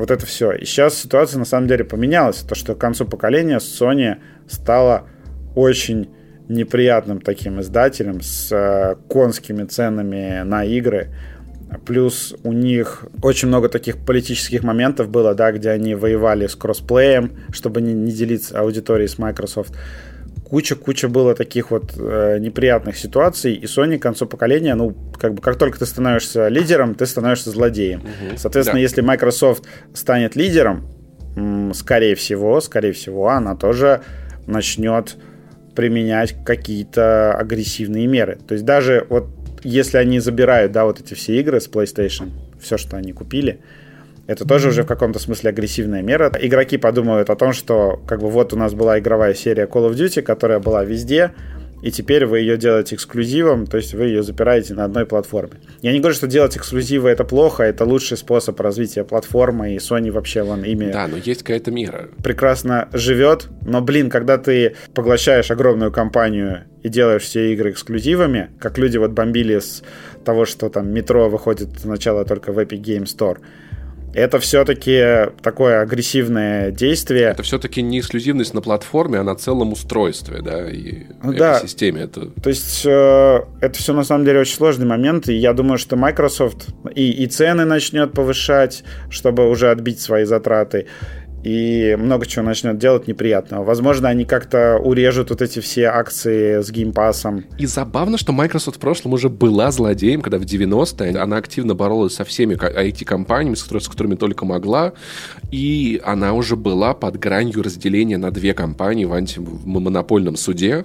вот это все. И сейчас ситуация на самом деле поменялась, то, что к концу поколения Sony стала очень неприятным таким издателем с э, конскими ценами на игры, Плюс у них очень много таких политических моментов было, да, где они воевали с кроссплеем, чтобы не, не делиться аудиторией с Microsoft. Куча-куча было таких вот э, неприятных ситуаций, и Sony к концу поколения, ну, как бы как только ты становишься лидером, ты становишься злодеем. Мгм. Соответственно, Да. если Microsoft станет лидером, скорее всего, скорее всего, она тоже начнет применять какие-то агрессивные меры. То есть даже вот если они забирают, да, вот эти все игры с PlayStation, все, что они купили, это тоже уже в каком-то смысле агрессивная мера. Игроки подумают о том, что как бы вот у нас была игровая серия Call of Duty, которая была везде, и теперь вы ее делаете эксклюзивом, то есть вы ее запираете на одной платформе. Я не говорю, что делать эксклюзивы это плохо, это лучший способ развития платформы, и Sony вообще вон ими... Да, но есть какая-то мера. Прекрасно живет, но, блин, когда ты поглощаешь огромную компанию и делаешь все игры эксклюзивами, как люди вот бомбили с того, что там метро выходит сначала только в Epic Game Store, это все-таки такое агрессивное действие. Это все-таки не эксклюзивность на платформе, а на целом устройстве, да, и ну да. экосистеме. Это... То есть э, это все на самом деле очень сложный момент, и я думаю, что Microsoft и, и цены начнет повышать, чтобы уже отбить свои затраты и много чего начнет делать неприятного. Возможно, они как-то урежут вот эти все акции с геймпасом. И забавно, что Microsoft в прошлом уже была злодеем, когда в 90-е она активно боролась со всеми IT-компаниями, с которыми только могла, и она уже была под гранью разделения на две компании в антимонопольном суде,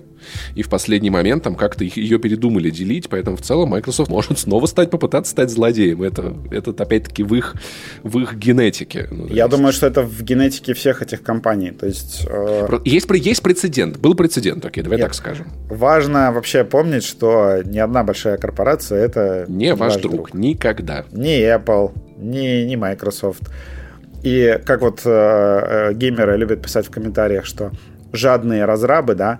и в последний момент там как-то ее передумали делить, поэтому в целом Microsoft может снова стать, попытаться стать злодеем. Это, это опять-таки в их, в их генетике. Ну, Я думаю, что это в генетике всех этих компаний. То есть, э... есть, есть прецедент. Был прецедент, окей, давай Нет. так скажем. Важно вообще помнить, что ни одна большая корпорация это не ваш, ваш друг. друг. Никогда. Ни Apple, ни, ни Microsoft. И как вот э, э, геймеры любят писать в комментариях, что жадные разрабы, да,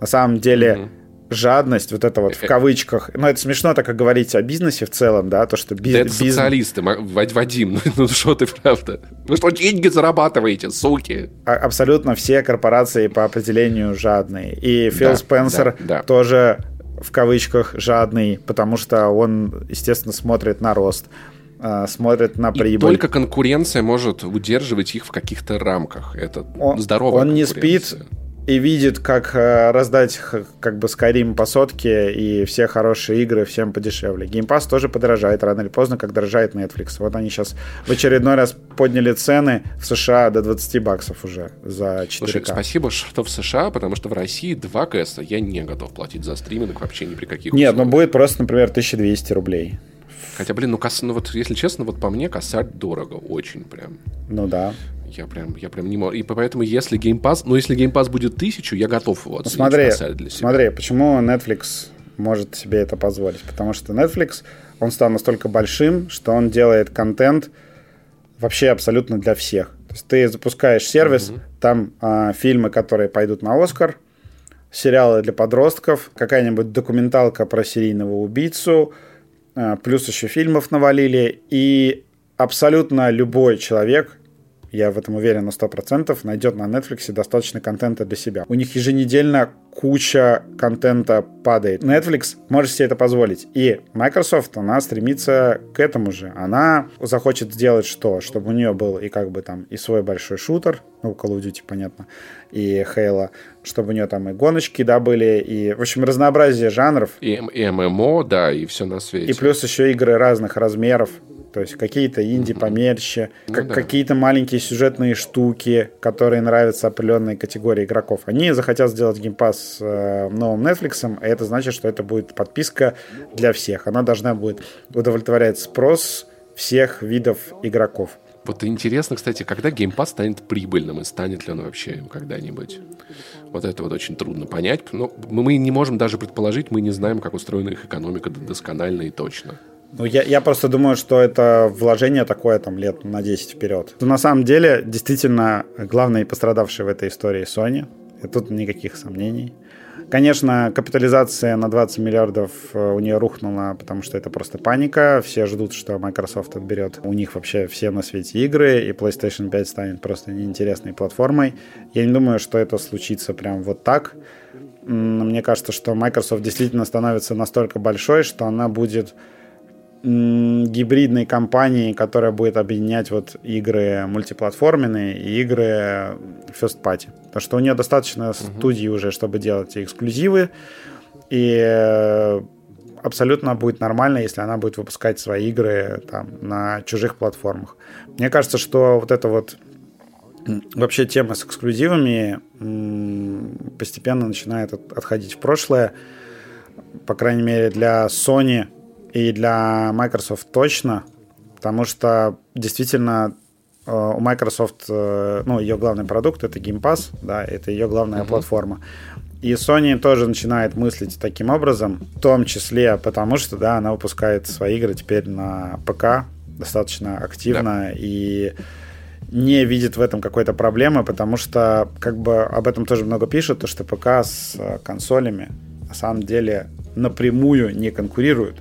на самом деле mm-hmm. Жадность, вот это вот в кавычках, ну это смешно так как говорить о бизнесе в целом, да, то что биз- да это бизнес... социалисты, Вадим, ну, ну что ты правда? Вы что, деньги зарабатываете, суки? А- абсолютно все корпорации по определению жадные. И Фил да, Спенсер да, да. тоже в кавычках жадный, потому что он, естественно, смотрит на рост а, смотрит на прибыль. И только конкуренция может удерживать их в каких-то рамках. Это он, здоровая Он не спит, и видит, как э, раздать как бы Skyrim по сотке и все хорошие игры всем подешевле. Pass тоже подорожает рано или поздно, как дорожает Netflix. Вот они сейчас в очередной раз подняли цены в США до 20 баксов уже за 4К. Слушай, спасибо, что в США, потому что в России 2 КС я не готов платить за стриминг вообще ни при каких Нет, условиях. ну будет просто, например, 1200 рублей. Хотя, блин, ну, кос... ну вот, если честно, вот по мне косарь дорого, очень прям. Ну да. Я прям, я прям не могу. И поэтому, если Game Pass, ну, если Game Pass будет тысячу, я готов его ну, смотри, для себя. Смотри, почему Netflix может себе это позволить? Потому что Netflix, он стал настолько большим, что он делает контент вообще абсолютно для всех. То есть ты запускаешь сервис, mm-hmm. там а, фильмы, которые пойдут на Оскар, сериалы для подростков, какая-нибудь документалка про серийного убийцу, а, плюс еще фильмов навалили, и абсолютно любой человек, я в этом уверен на 100%, найдет на Netflix достаточно контента для себя. У них еженедельно куча контента падает. Netflix может себе это позволить. И Microsoft, она стремится к этому же. Она захочет сделать что? Чтобы у нее был и как бы там и свой большой шутер, ну, Call of Duty, понятно, и Halo, чтобы у нее там и гоночки, да, были, и, в общем, разнообразие жанров. И, и ММО, да, и все на свете. И плюс еще игры разных размеров. То есть какие-то инди помельче, ну, как, да. какие-то маленькие сюжетные штуки, которые нравятся определенной категории игроков. Они захотят сделать геймпас э, новым Netflix, и это значит, что это будет подписка для всех. Она должна будет удовлетворять спрос всех видов игроков. Вот интересно, кстати, когда Pass станет прибыльным, и станет ли он вообще когда-нибудь? Вот это вот очень трудно понять. Но мы не можем даже предположить, мы не знаем, как устроена их экономика досконально и точно. Ну, я, я просто думаю, что это вложение такое там лет на 10 вперед. Но на самом деле, действительно, главный пострадавший в этой истории Sony. И тут никаких сомнений. Конечно, капитализация на 20 миллиардов э, у нее рухнула, потому что это просто паника. Все ждут, что Microsoft отберет у них вообще все на свете игры, и PlayStation 5 станет просто неинтересной платформой. Я не думаю, что это случится прям вот так. Мне кажется, что Microsoft действительно становится настолько большой, что она будет гибридной компании, которая будет объединять вот игры мультиплатформенные и игры first party. Потому что у нее достаточно uh-huh. студий уже, чтобы делать эксклюзивы. И э, абсолютно будет нормально, если она будет выпускать свои игры там, на чужих платформах. Мне кажется, что вот это вот вообще тема с эксклюзивами постепенно начинает отходить в прошлое. По крайней мере, для Sony и для Microsoft точно, потому что действительно э, у Microsoft, э, ну, ее главный продукт это Game Pass, да, это ее главная uh-huh. платформа. И Sony тоже начинает мыслить таким образом, в том числе потому, что, да, она выпускает свои игры теперь на ПК достаточно активно, да. и не видит в этом какой-то проблемы, потому что как бы об этом тоже много пишут, то что ПК с консолями на самом деле напрямую не конкурируют.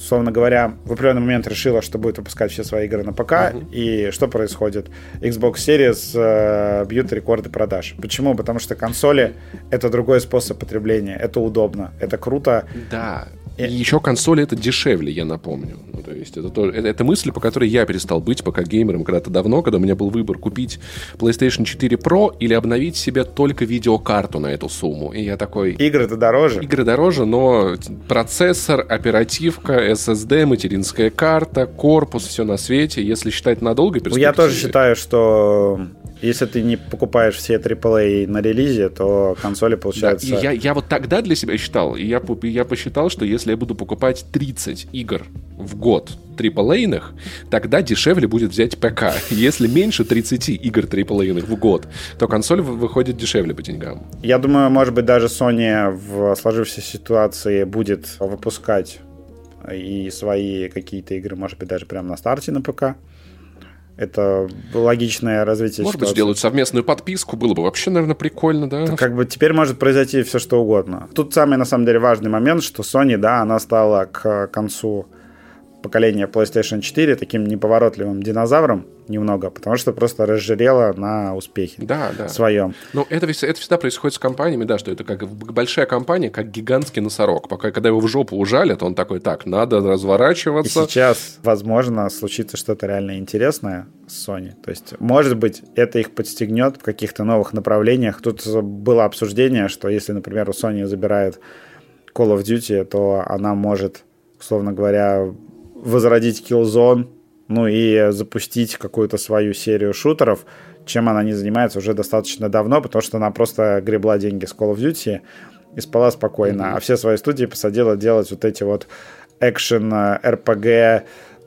Условно говоря, в определенный момент решила, что будет выпускать все свои игры на ПК, uh-huh. и что происходит? Xbox Series э, бьют рекорды продаж. Почему? Потому что консоли — это другой способ потребления, это удобно, это круто. Да, и еще консоли это дешевле, я напомню. Ну, то есть это, то, это, это мысль, по которой я перестал быть пока геймером когда-то давно, когда у меня был выбор купить PlayStation 4 Pro или обновить себе только видеокарту на эту сумму. И я такой... Игры-то дороже. Игры дороже, но процессор, оперативка, SSD, материнская карта, корпус, все на свете. Если считать надолго перспективе... Я тоже считаю, что если ты не покупаешь все AAA на релизе, то консоли получаются... Да, и я, я вот тогда для себя считал, и я, я посчитал, что если я буду покупать 30 игр в год aaa тогда дешевле будет взять ПК. Если меньше 30 игр aaa в год, то консоль выходит дешевле по деньгам. Я думаю, может быть, даже Sony в сложившейся ситуации будет выпускать и свои какие-то игры, может быть, даже прямо на старте на ПК. Это логичное развитие Может ситуации. быть, сделают совместную подписку, было бы вообще, наверное, прикольно, да? Это как бы теперь может произойти все, что угодно. Тут самый, на самом деле, важный момент, что Sony, да, она стала к концу поколения PlayStation 4 таким неповоротливым динозавром немного, потому что просто разжирела на успехе да, да. своем. Ну, это, это всегда происходит с компаниями, да, что это как большая компания, как гигантский носорог. Пока, когда его в жопу ужалят, он такой, так, надо разворачиваться. И сейчас, возможно, случится что-то реально интересное с Sony. То есть, может быть, это их подстегнет в каких-то новых направлениях. Тут было обсуждение, что если, например, у Sony забирает Call of Duty, то она может, условно говоря, возродить Killzone, ну и запустить какую-то свою серию шутеров, чем она не занимается уже достаточно давно, потому что она просто гребла деньги с Call of Duty и спала спокойно, mm-hmm. а все свои студии посадила делать вот эти вот экшен, э,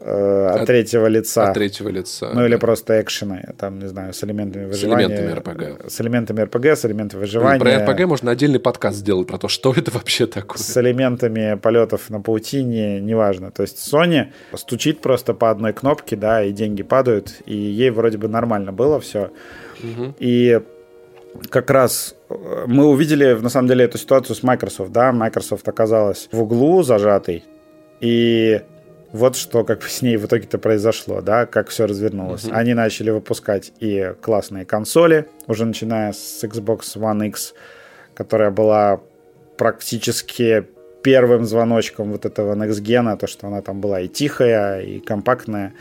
от, от третьего лица. От третьего лица. Ну да. или просто экшены, там, не знаю, с элементами выживания. С элементами РПГ. С элементами РПГ, с элементами выживания. Про РПГ можно отдельный подкаст сделать про то, что это вообще такое. С элементами полетов на паутине, неважно. То есть Sony стучит просто по одной кнопке, да, и деньги падают, и ей вроде бы нормально было все. Угу. И как раз э, мы увидели, на самом деле, эту ситуацию с Microsoft, да, Microsoft оказалась в углу зажатый, и вот что как бы с ней в итоге-то произошло, да, как все развернулось. Mm-hmm. Они начали выпускать и классные консоли, уже начиная с Xbox One X, которая была практически первым звоночком вот этого Next Gen, то, что она там была и тихая, и компактная,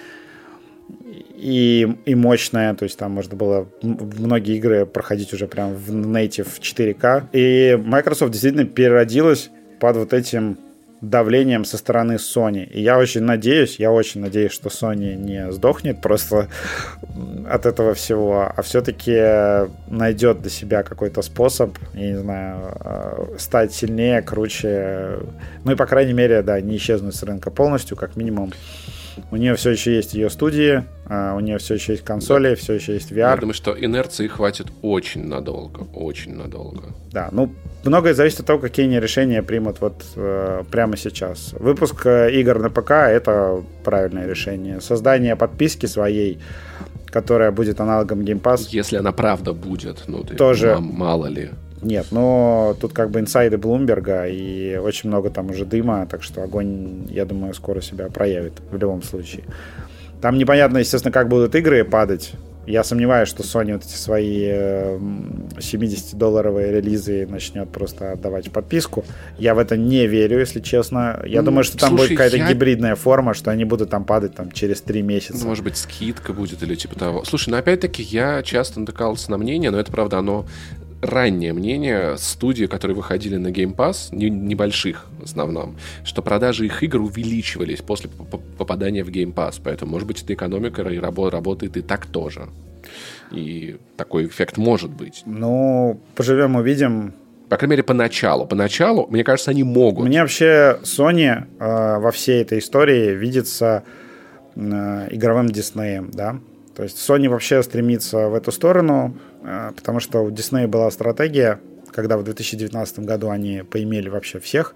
и, и мощная, то есть там можно было многие игры проходить уже прям в native 4K. И Microsoft действительно переродилась под вот этим давлением со стороны Sony. И я очень надеюсь, я очень надеюсь, что Sony не сдохнет просто от этого всего, а все-таки найдет для себя какой-то способ, я не знаю, э, стать сильнее, круче. Ну и, по крайней мере, да, не исчезнуть с рынка полностью, как минимум. У нее все еще есть ее студии, а, у нее все еще есть консоли, да. все еще есть VR. Я думаю, что инерции хватит очень надолго, очень надолго. Да, ну, многое зависит от того, какие они решения примут вот э, прямо сейчас. Выпуск э, игр на ПК — это правильное решение. Создание подписки своей которая будет аналогом Game Pass. Если она правда будет, ну, тоже мало ли. Нет, но тут как бы инсайды Блумберга и очень много там уже дыма, так что огонь, я думаю, скоро себя проявит в любом случае. Там непонятно, естественно, как будут игры падать. Я сомневаюсь, что Sony вот эти свои 70-долларовые э, релизы начнет просто отдавать подписку. Я в это не верю, если честно. Я mm, думаю, что там слушай, будет какая-то я... гибридная форма, что они будут там падать там через 3 месяца. Ну, может быть, скидка будет или типа того. Слушай, ну опять-таки я часто натыкался на мнение, но это правда, оно раннее мнение студий, которые выходили на Game Pass, не, небольших в основном, что продажи их игр увеличивались после попадания в Game Pass. Поэтому, может быть, эта экономика и работает и так тоже. И такой эффект может быть. Ну, поживем, увидим. По крайней мере, поначалу. Поначалу, мне кажется, они могут. Мне вообще Sony э, во всей этой истории видится э, игровым Диснеем, да. То есть Sony вообще стремится в эту сторону, потому что у Disney была стратегия когда в 2019 году они поимели вообще всех,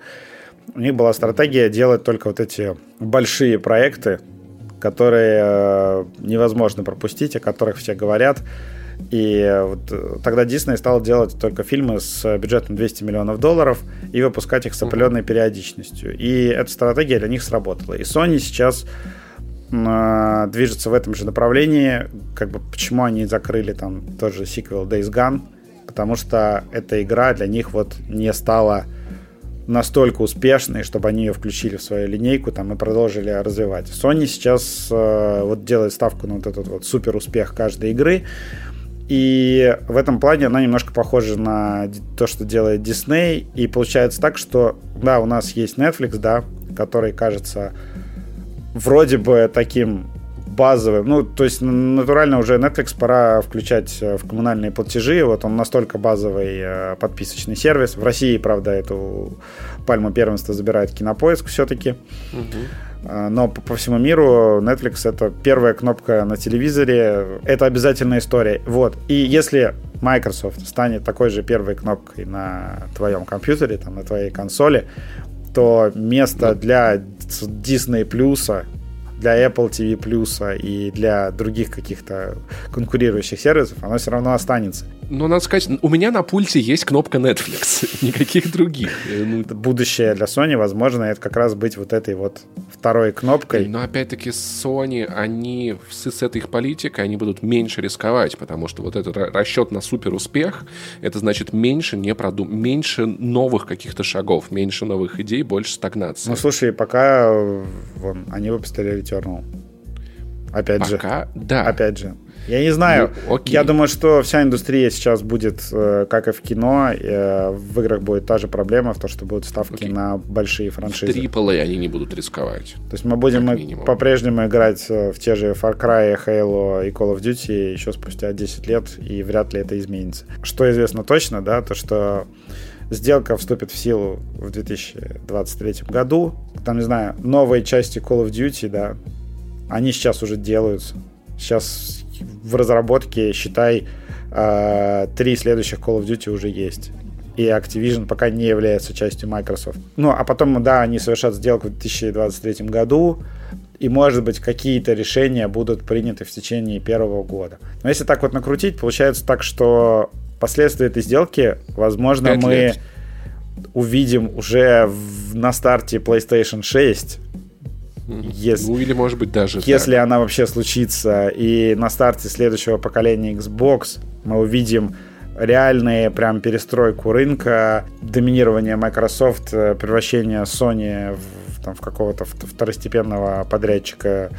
у них была стратегия делать только вот эти большие проекты, которые э, невозможно пропустить, о которых все говорят. И вот тогда Disney стал делать только фильмы с бюджетом 200 миллионов долларов и выпускать их с определенной периодичностью. И эта стратегия для них сработала. И Sony сейчас э, движется в этом же направлении. Как бы почему они закрыли там тоже сиквел Days Gone? Потому что эта игра для них вот не стала настолько успешной, чтобы они ее включили в свою линейку там, и продолжили развивать. Sony сейчас э, вот делает ставку на вот этот вот супер успех каждой игры. И в этом плане она немножко похожа на то, что делает Disney. И получается так, что да, у нас есть Netflix, да, который кажется вроде бы таким базовым. Ну, то есть натурально уже Netflix пора включать э, в коммунальные платежи. Вот он настолько базовый э, подписочный сервис. В России, правда, эту пальму первенства забирает Кинопоиск все-таки. Угу. Но по, по всему миру Netflix это первая кнопка на телевизоре. Это обязательная история. Вот. И если Microsoft станет такой же первой кнопкой на твоем компьютере, там, на твоей консоли, то место для Disney плюса для Apple TV Plus и для других каких-то конкурирующих сервисов, оно все равно останется. Но надо сказать, у меня на пульте есть кнопка Netflix, никаких других. Ну, Будущее для Sony, возможно, это как раз быть вот этой вот второй кнопкой. Но опять-таки Sony, они с, с этой их политикой, они будут меньше рисковать, потому что вот этот расчет на супер успех, это значит меньше, не продум... меньше новых каких-то шагов, меньше новых идей, больше стагнации. Ну, слушай, пока вон, они выпустили Returnal. Опять пока, же. да. Опять же. Я не знаю. Ну, Я думаю, что вся индустрия сейчас будет, э, как и в кино, э, в играх будет та же проблема, в том, что будут ставки окей. на большие франшизы. AAA они не будут рисковать. То есть мы будем по-прежнему играть э, в те же Far Cry, Halo и Call of Duty еще спустя 10 лет, и вряд ли это изменится. Что известно точно, да, то что сделка вступит в силу в 2023 году. Там, не знаю, новые части Call of Duty, да, они сейчас уже делаются. Сейчас в разработке, считай, э, три следующих Call of Duty уже есть. И Activision пока не является частью Microsoft. Ну, а потом, да, они совершат сделку в 2023 году, и, может быть, какие-то решения будут приняты в течение первого года. Но если так вот накрутить, получается так, что последствия этой сделки, возможно, мы лет. увидим уже в, на старте PlayStation 6 если, ну или может быть даже Если так. она вообще случится, и на старте следующего поколения Xbox мы увидим реальные прям перестройку рынка, доминирование Microsoft, э, превращение Sony в, там, в какого-то второстепенного подрядчика.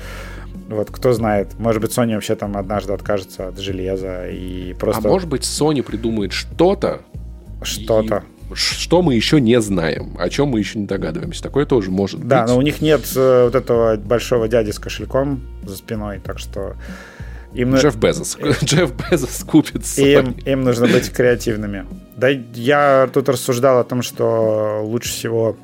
Вот кто знает, может быть, Sony вообще там однажды откажется от железа и просто... А может быть, Sony придумает что-то, что-то что мы еще не знаем, о чем мы еще не догадываемся. Такое тоже может да, быть. Да, но у них нет э, вот этого большого дяди с кошельком за спиной, так что... Им... Джефф Безос. Джефф Безос купит им, им нужно быть креативными. Да, я тут рассуждал о том, что лучше всего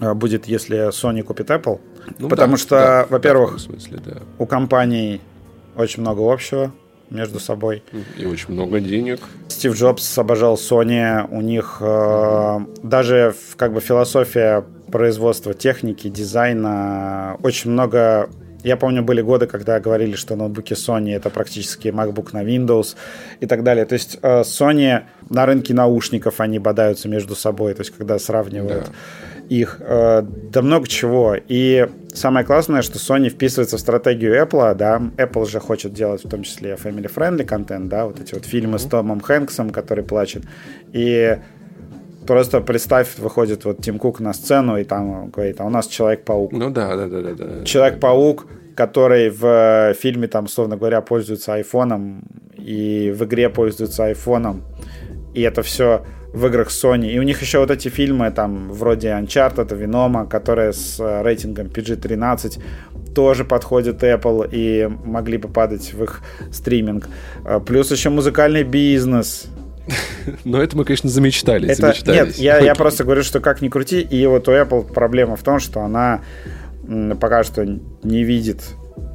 э, будет, если Sony купит Apple. Ну, потому да, что, да, во-первых, смысле, да. у компаний очень много общего между собой. И очень много денег. Стив Джобс обожал Sony. У них э, даже как бы философия производства техники, дизайна, очень много я помню, были годы, когда говорили, что ноутбуки Sony это практически MacBook на Windows и так далее. То есть э, Sony на рынке наушников они бодаются между собой, то есть когда сравнивают. Да их, э, да много чего. И самое классное, что Sony вписывается в стратегию Apple, да, Apple же хочет делать в том числе family-friendly контент, да, вот эти вот фильмы с Томом Хэнксом, который плачет. И просто представь, выходит вот Тим Кук на сцену и там говорит, а у нас Человек-паук. Ну да, да, да, да. да. Человек-паук, который в фильме, там, условно говоря, пользуется айфоном, и в игре пользуется айфоном, и это все в играх Sony. И у них еще вот эти фильмы, там, вроде Uncharted, Venom, которые с э, рейтингом PG-13 тоже подходят Apple и могли бы падать в их стриминг. Э, плюс еще музыкальный бизнес. Но это мы, конечно, замечтались. Это, Нет, я, я просто говорю, что как ни крути, и вот у Apple проблема в том, что она пока что не видит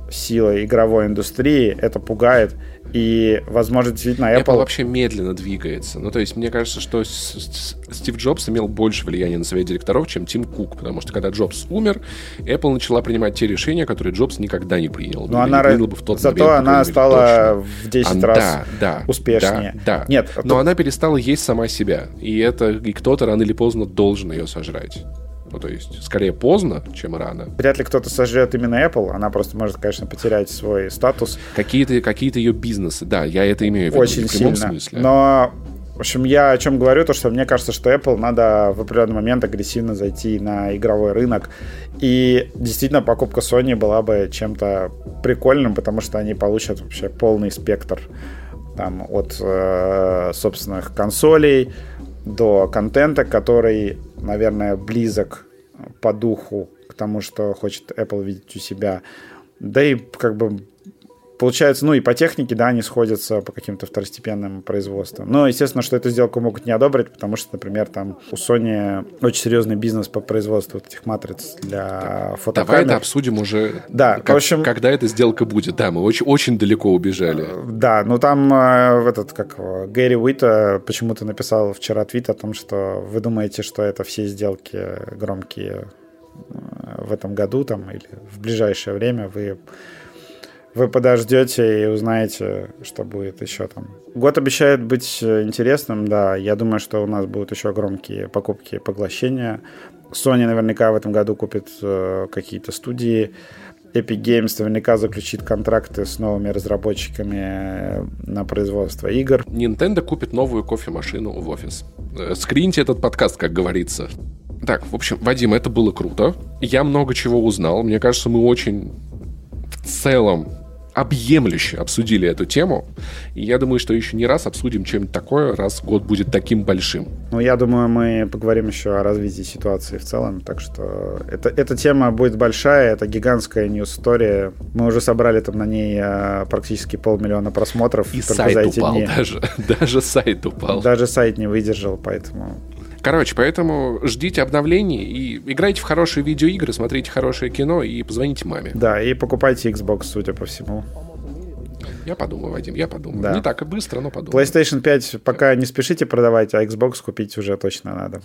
сила игровой индустрии, это пугает. И, возможно, действительно Apple... Apple вообще медленно двигается. Ну, то есть, мне кажется, что Стив Джобс имел больше влияния на совет директоров, чем Тим Кук, потому что когда Джобс умер, Apple начала принимать те решения, которые Джобс никогда не принял. Но она... принял бы в тот Зато момент, она стала точно. в 10 а, раз да, да, успешнее. Да, да. Нет, Но то... она перестала есть сама себя. И это и кто-то рано или поздно должен ее сожрать. Ну, то есть, скорее поздно, чем рано. Вряд ли кто-то сожрет именно Apple. Она просто может, конечно, потерять свой статус. Какие-то какие ее бизнесы, да, я это имею в виду. Очень в прямом сильно. смысле. Но в общем, я о чем говорю, то, что мне кажется, что Apple надо в определенный момент агрессивно зайти на игровой рынок. И действительно, покупка Sony была бы чем-то прикольным, потому что они получат вообще полный спектр там, от э, собственных консолей до контента, который наверное, близок по духу к тому, что хочет Apple видеть у себя. Да и как бы получается, ну и по технике, да, они сходятся по каким-то второстепенным производствам. Но, естественно, что эту сделку могут не одобрить, потому что, например, там у Sony очень серьезный бизнес по производству этих матриц для фотокамер. Давай это обсудим уже, да, как, в общем, когда эта сделка будет. Да, мы очень, очень далеко убежали. Да, ну там э, этот, как Гэри Уита почему-то написал вчера твит о том, что вы думаете, что это все сделки громкие э, в этом году там или в ближайшее время вы вы подождете и узнаете, что будет еще там. Год обещает быть э, интересным, да. Я думаю, что у нас будут еще громкие покупки и поглощения. Sony наверняка в этом году купит э, какие-то студии. Epic Games наверняка заключит контракты с новыми разработчиками э, на производство игр. Nintendo купит новую кофемашину в офис. Э, скриньте этот подкаст, как говорится. Так, в общем, Вадим, это было круто. Я много чего узнал. Мне кажется, мы очень в целом объемлюще обсудили эту тему. И я думаю, что еще не раз обсудим чем-нибудь такое, раз год будет таким большим. Ну, я думаю, мы поговорим еще о развитии ситуации в целом. Так что это, эта тема будет большая, это гигантская ньюс-история. Мы уже собрали там на ней а, практически полмиллиона просмотров. И сайт за эти упал дни. даже. Даже сайт упал. Даже сайт не выдержал, поэтому Короче, поэтому ждите обновлений и играйте в хорошие видеоигры, смотрите хорошее кино и позвоните маме. Да, и покупайте Xbox, судя по всему. Я подумаю, Вадим, я подумаю. Да. Не так и быстро, но подумаю. PlayStation 5 пока не спешите продавать, а Xbox купить уже точно надо.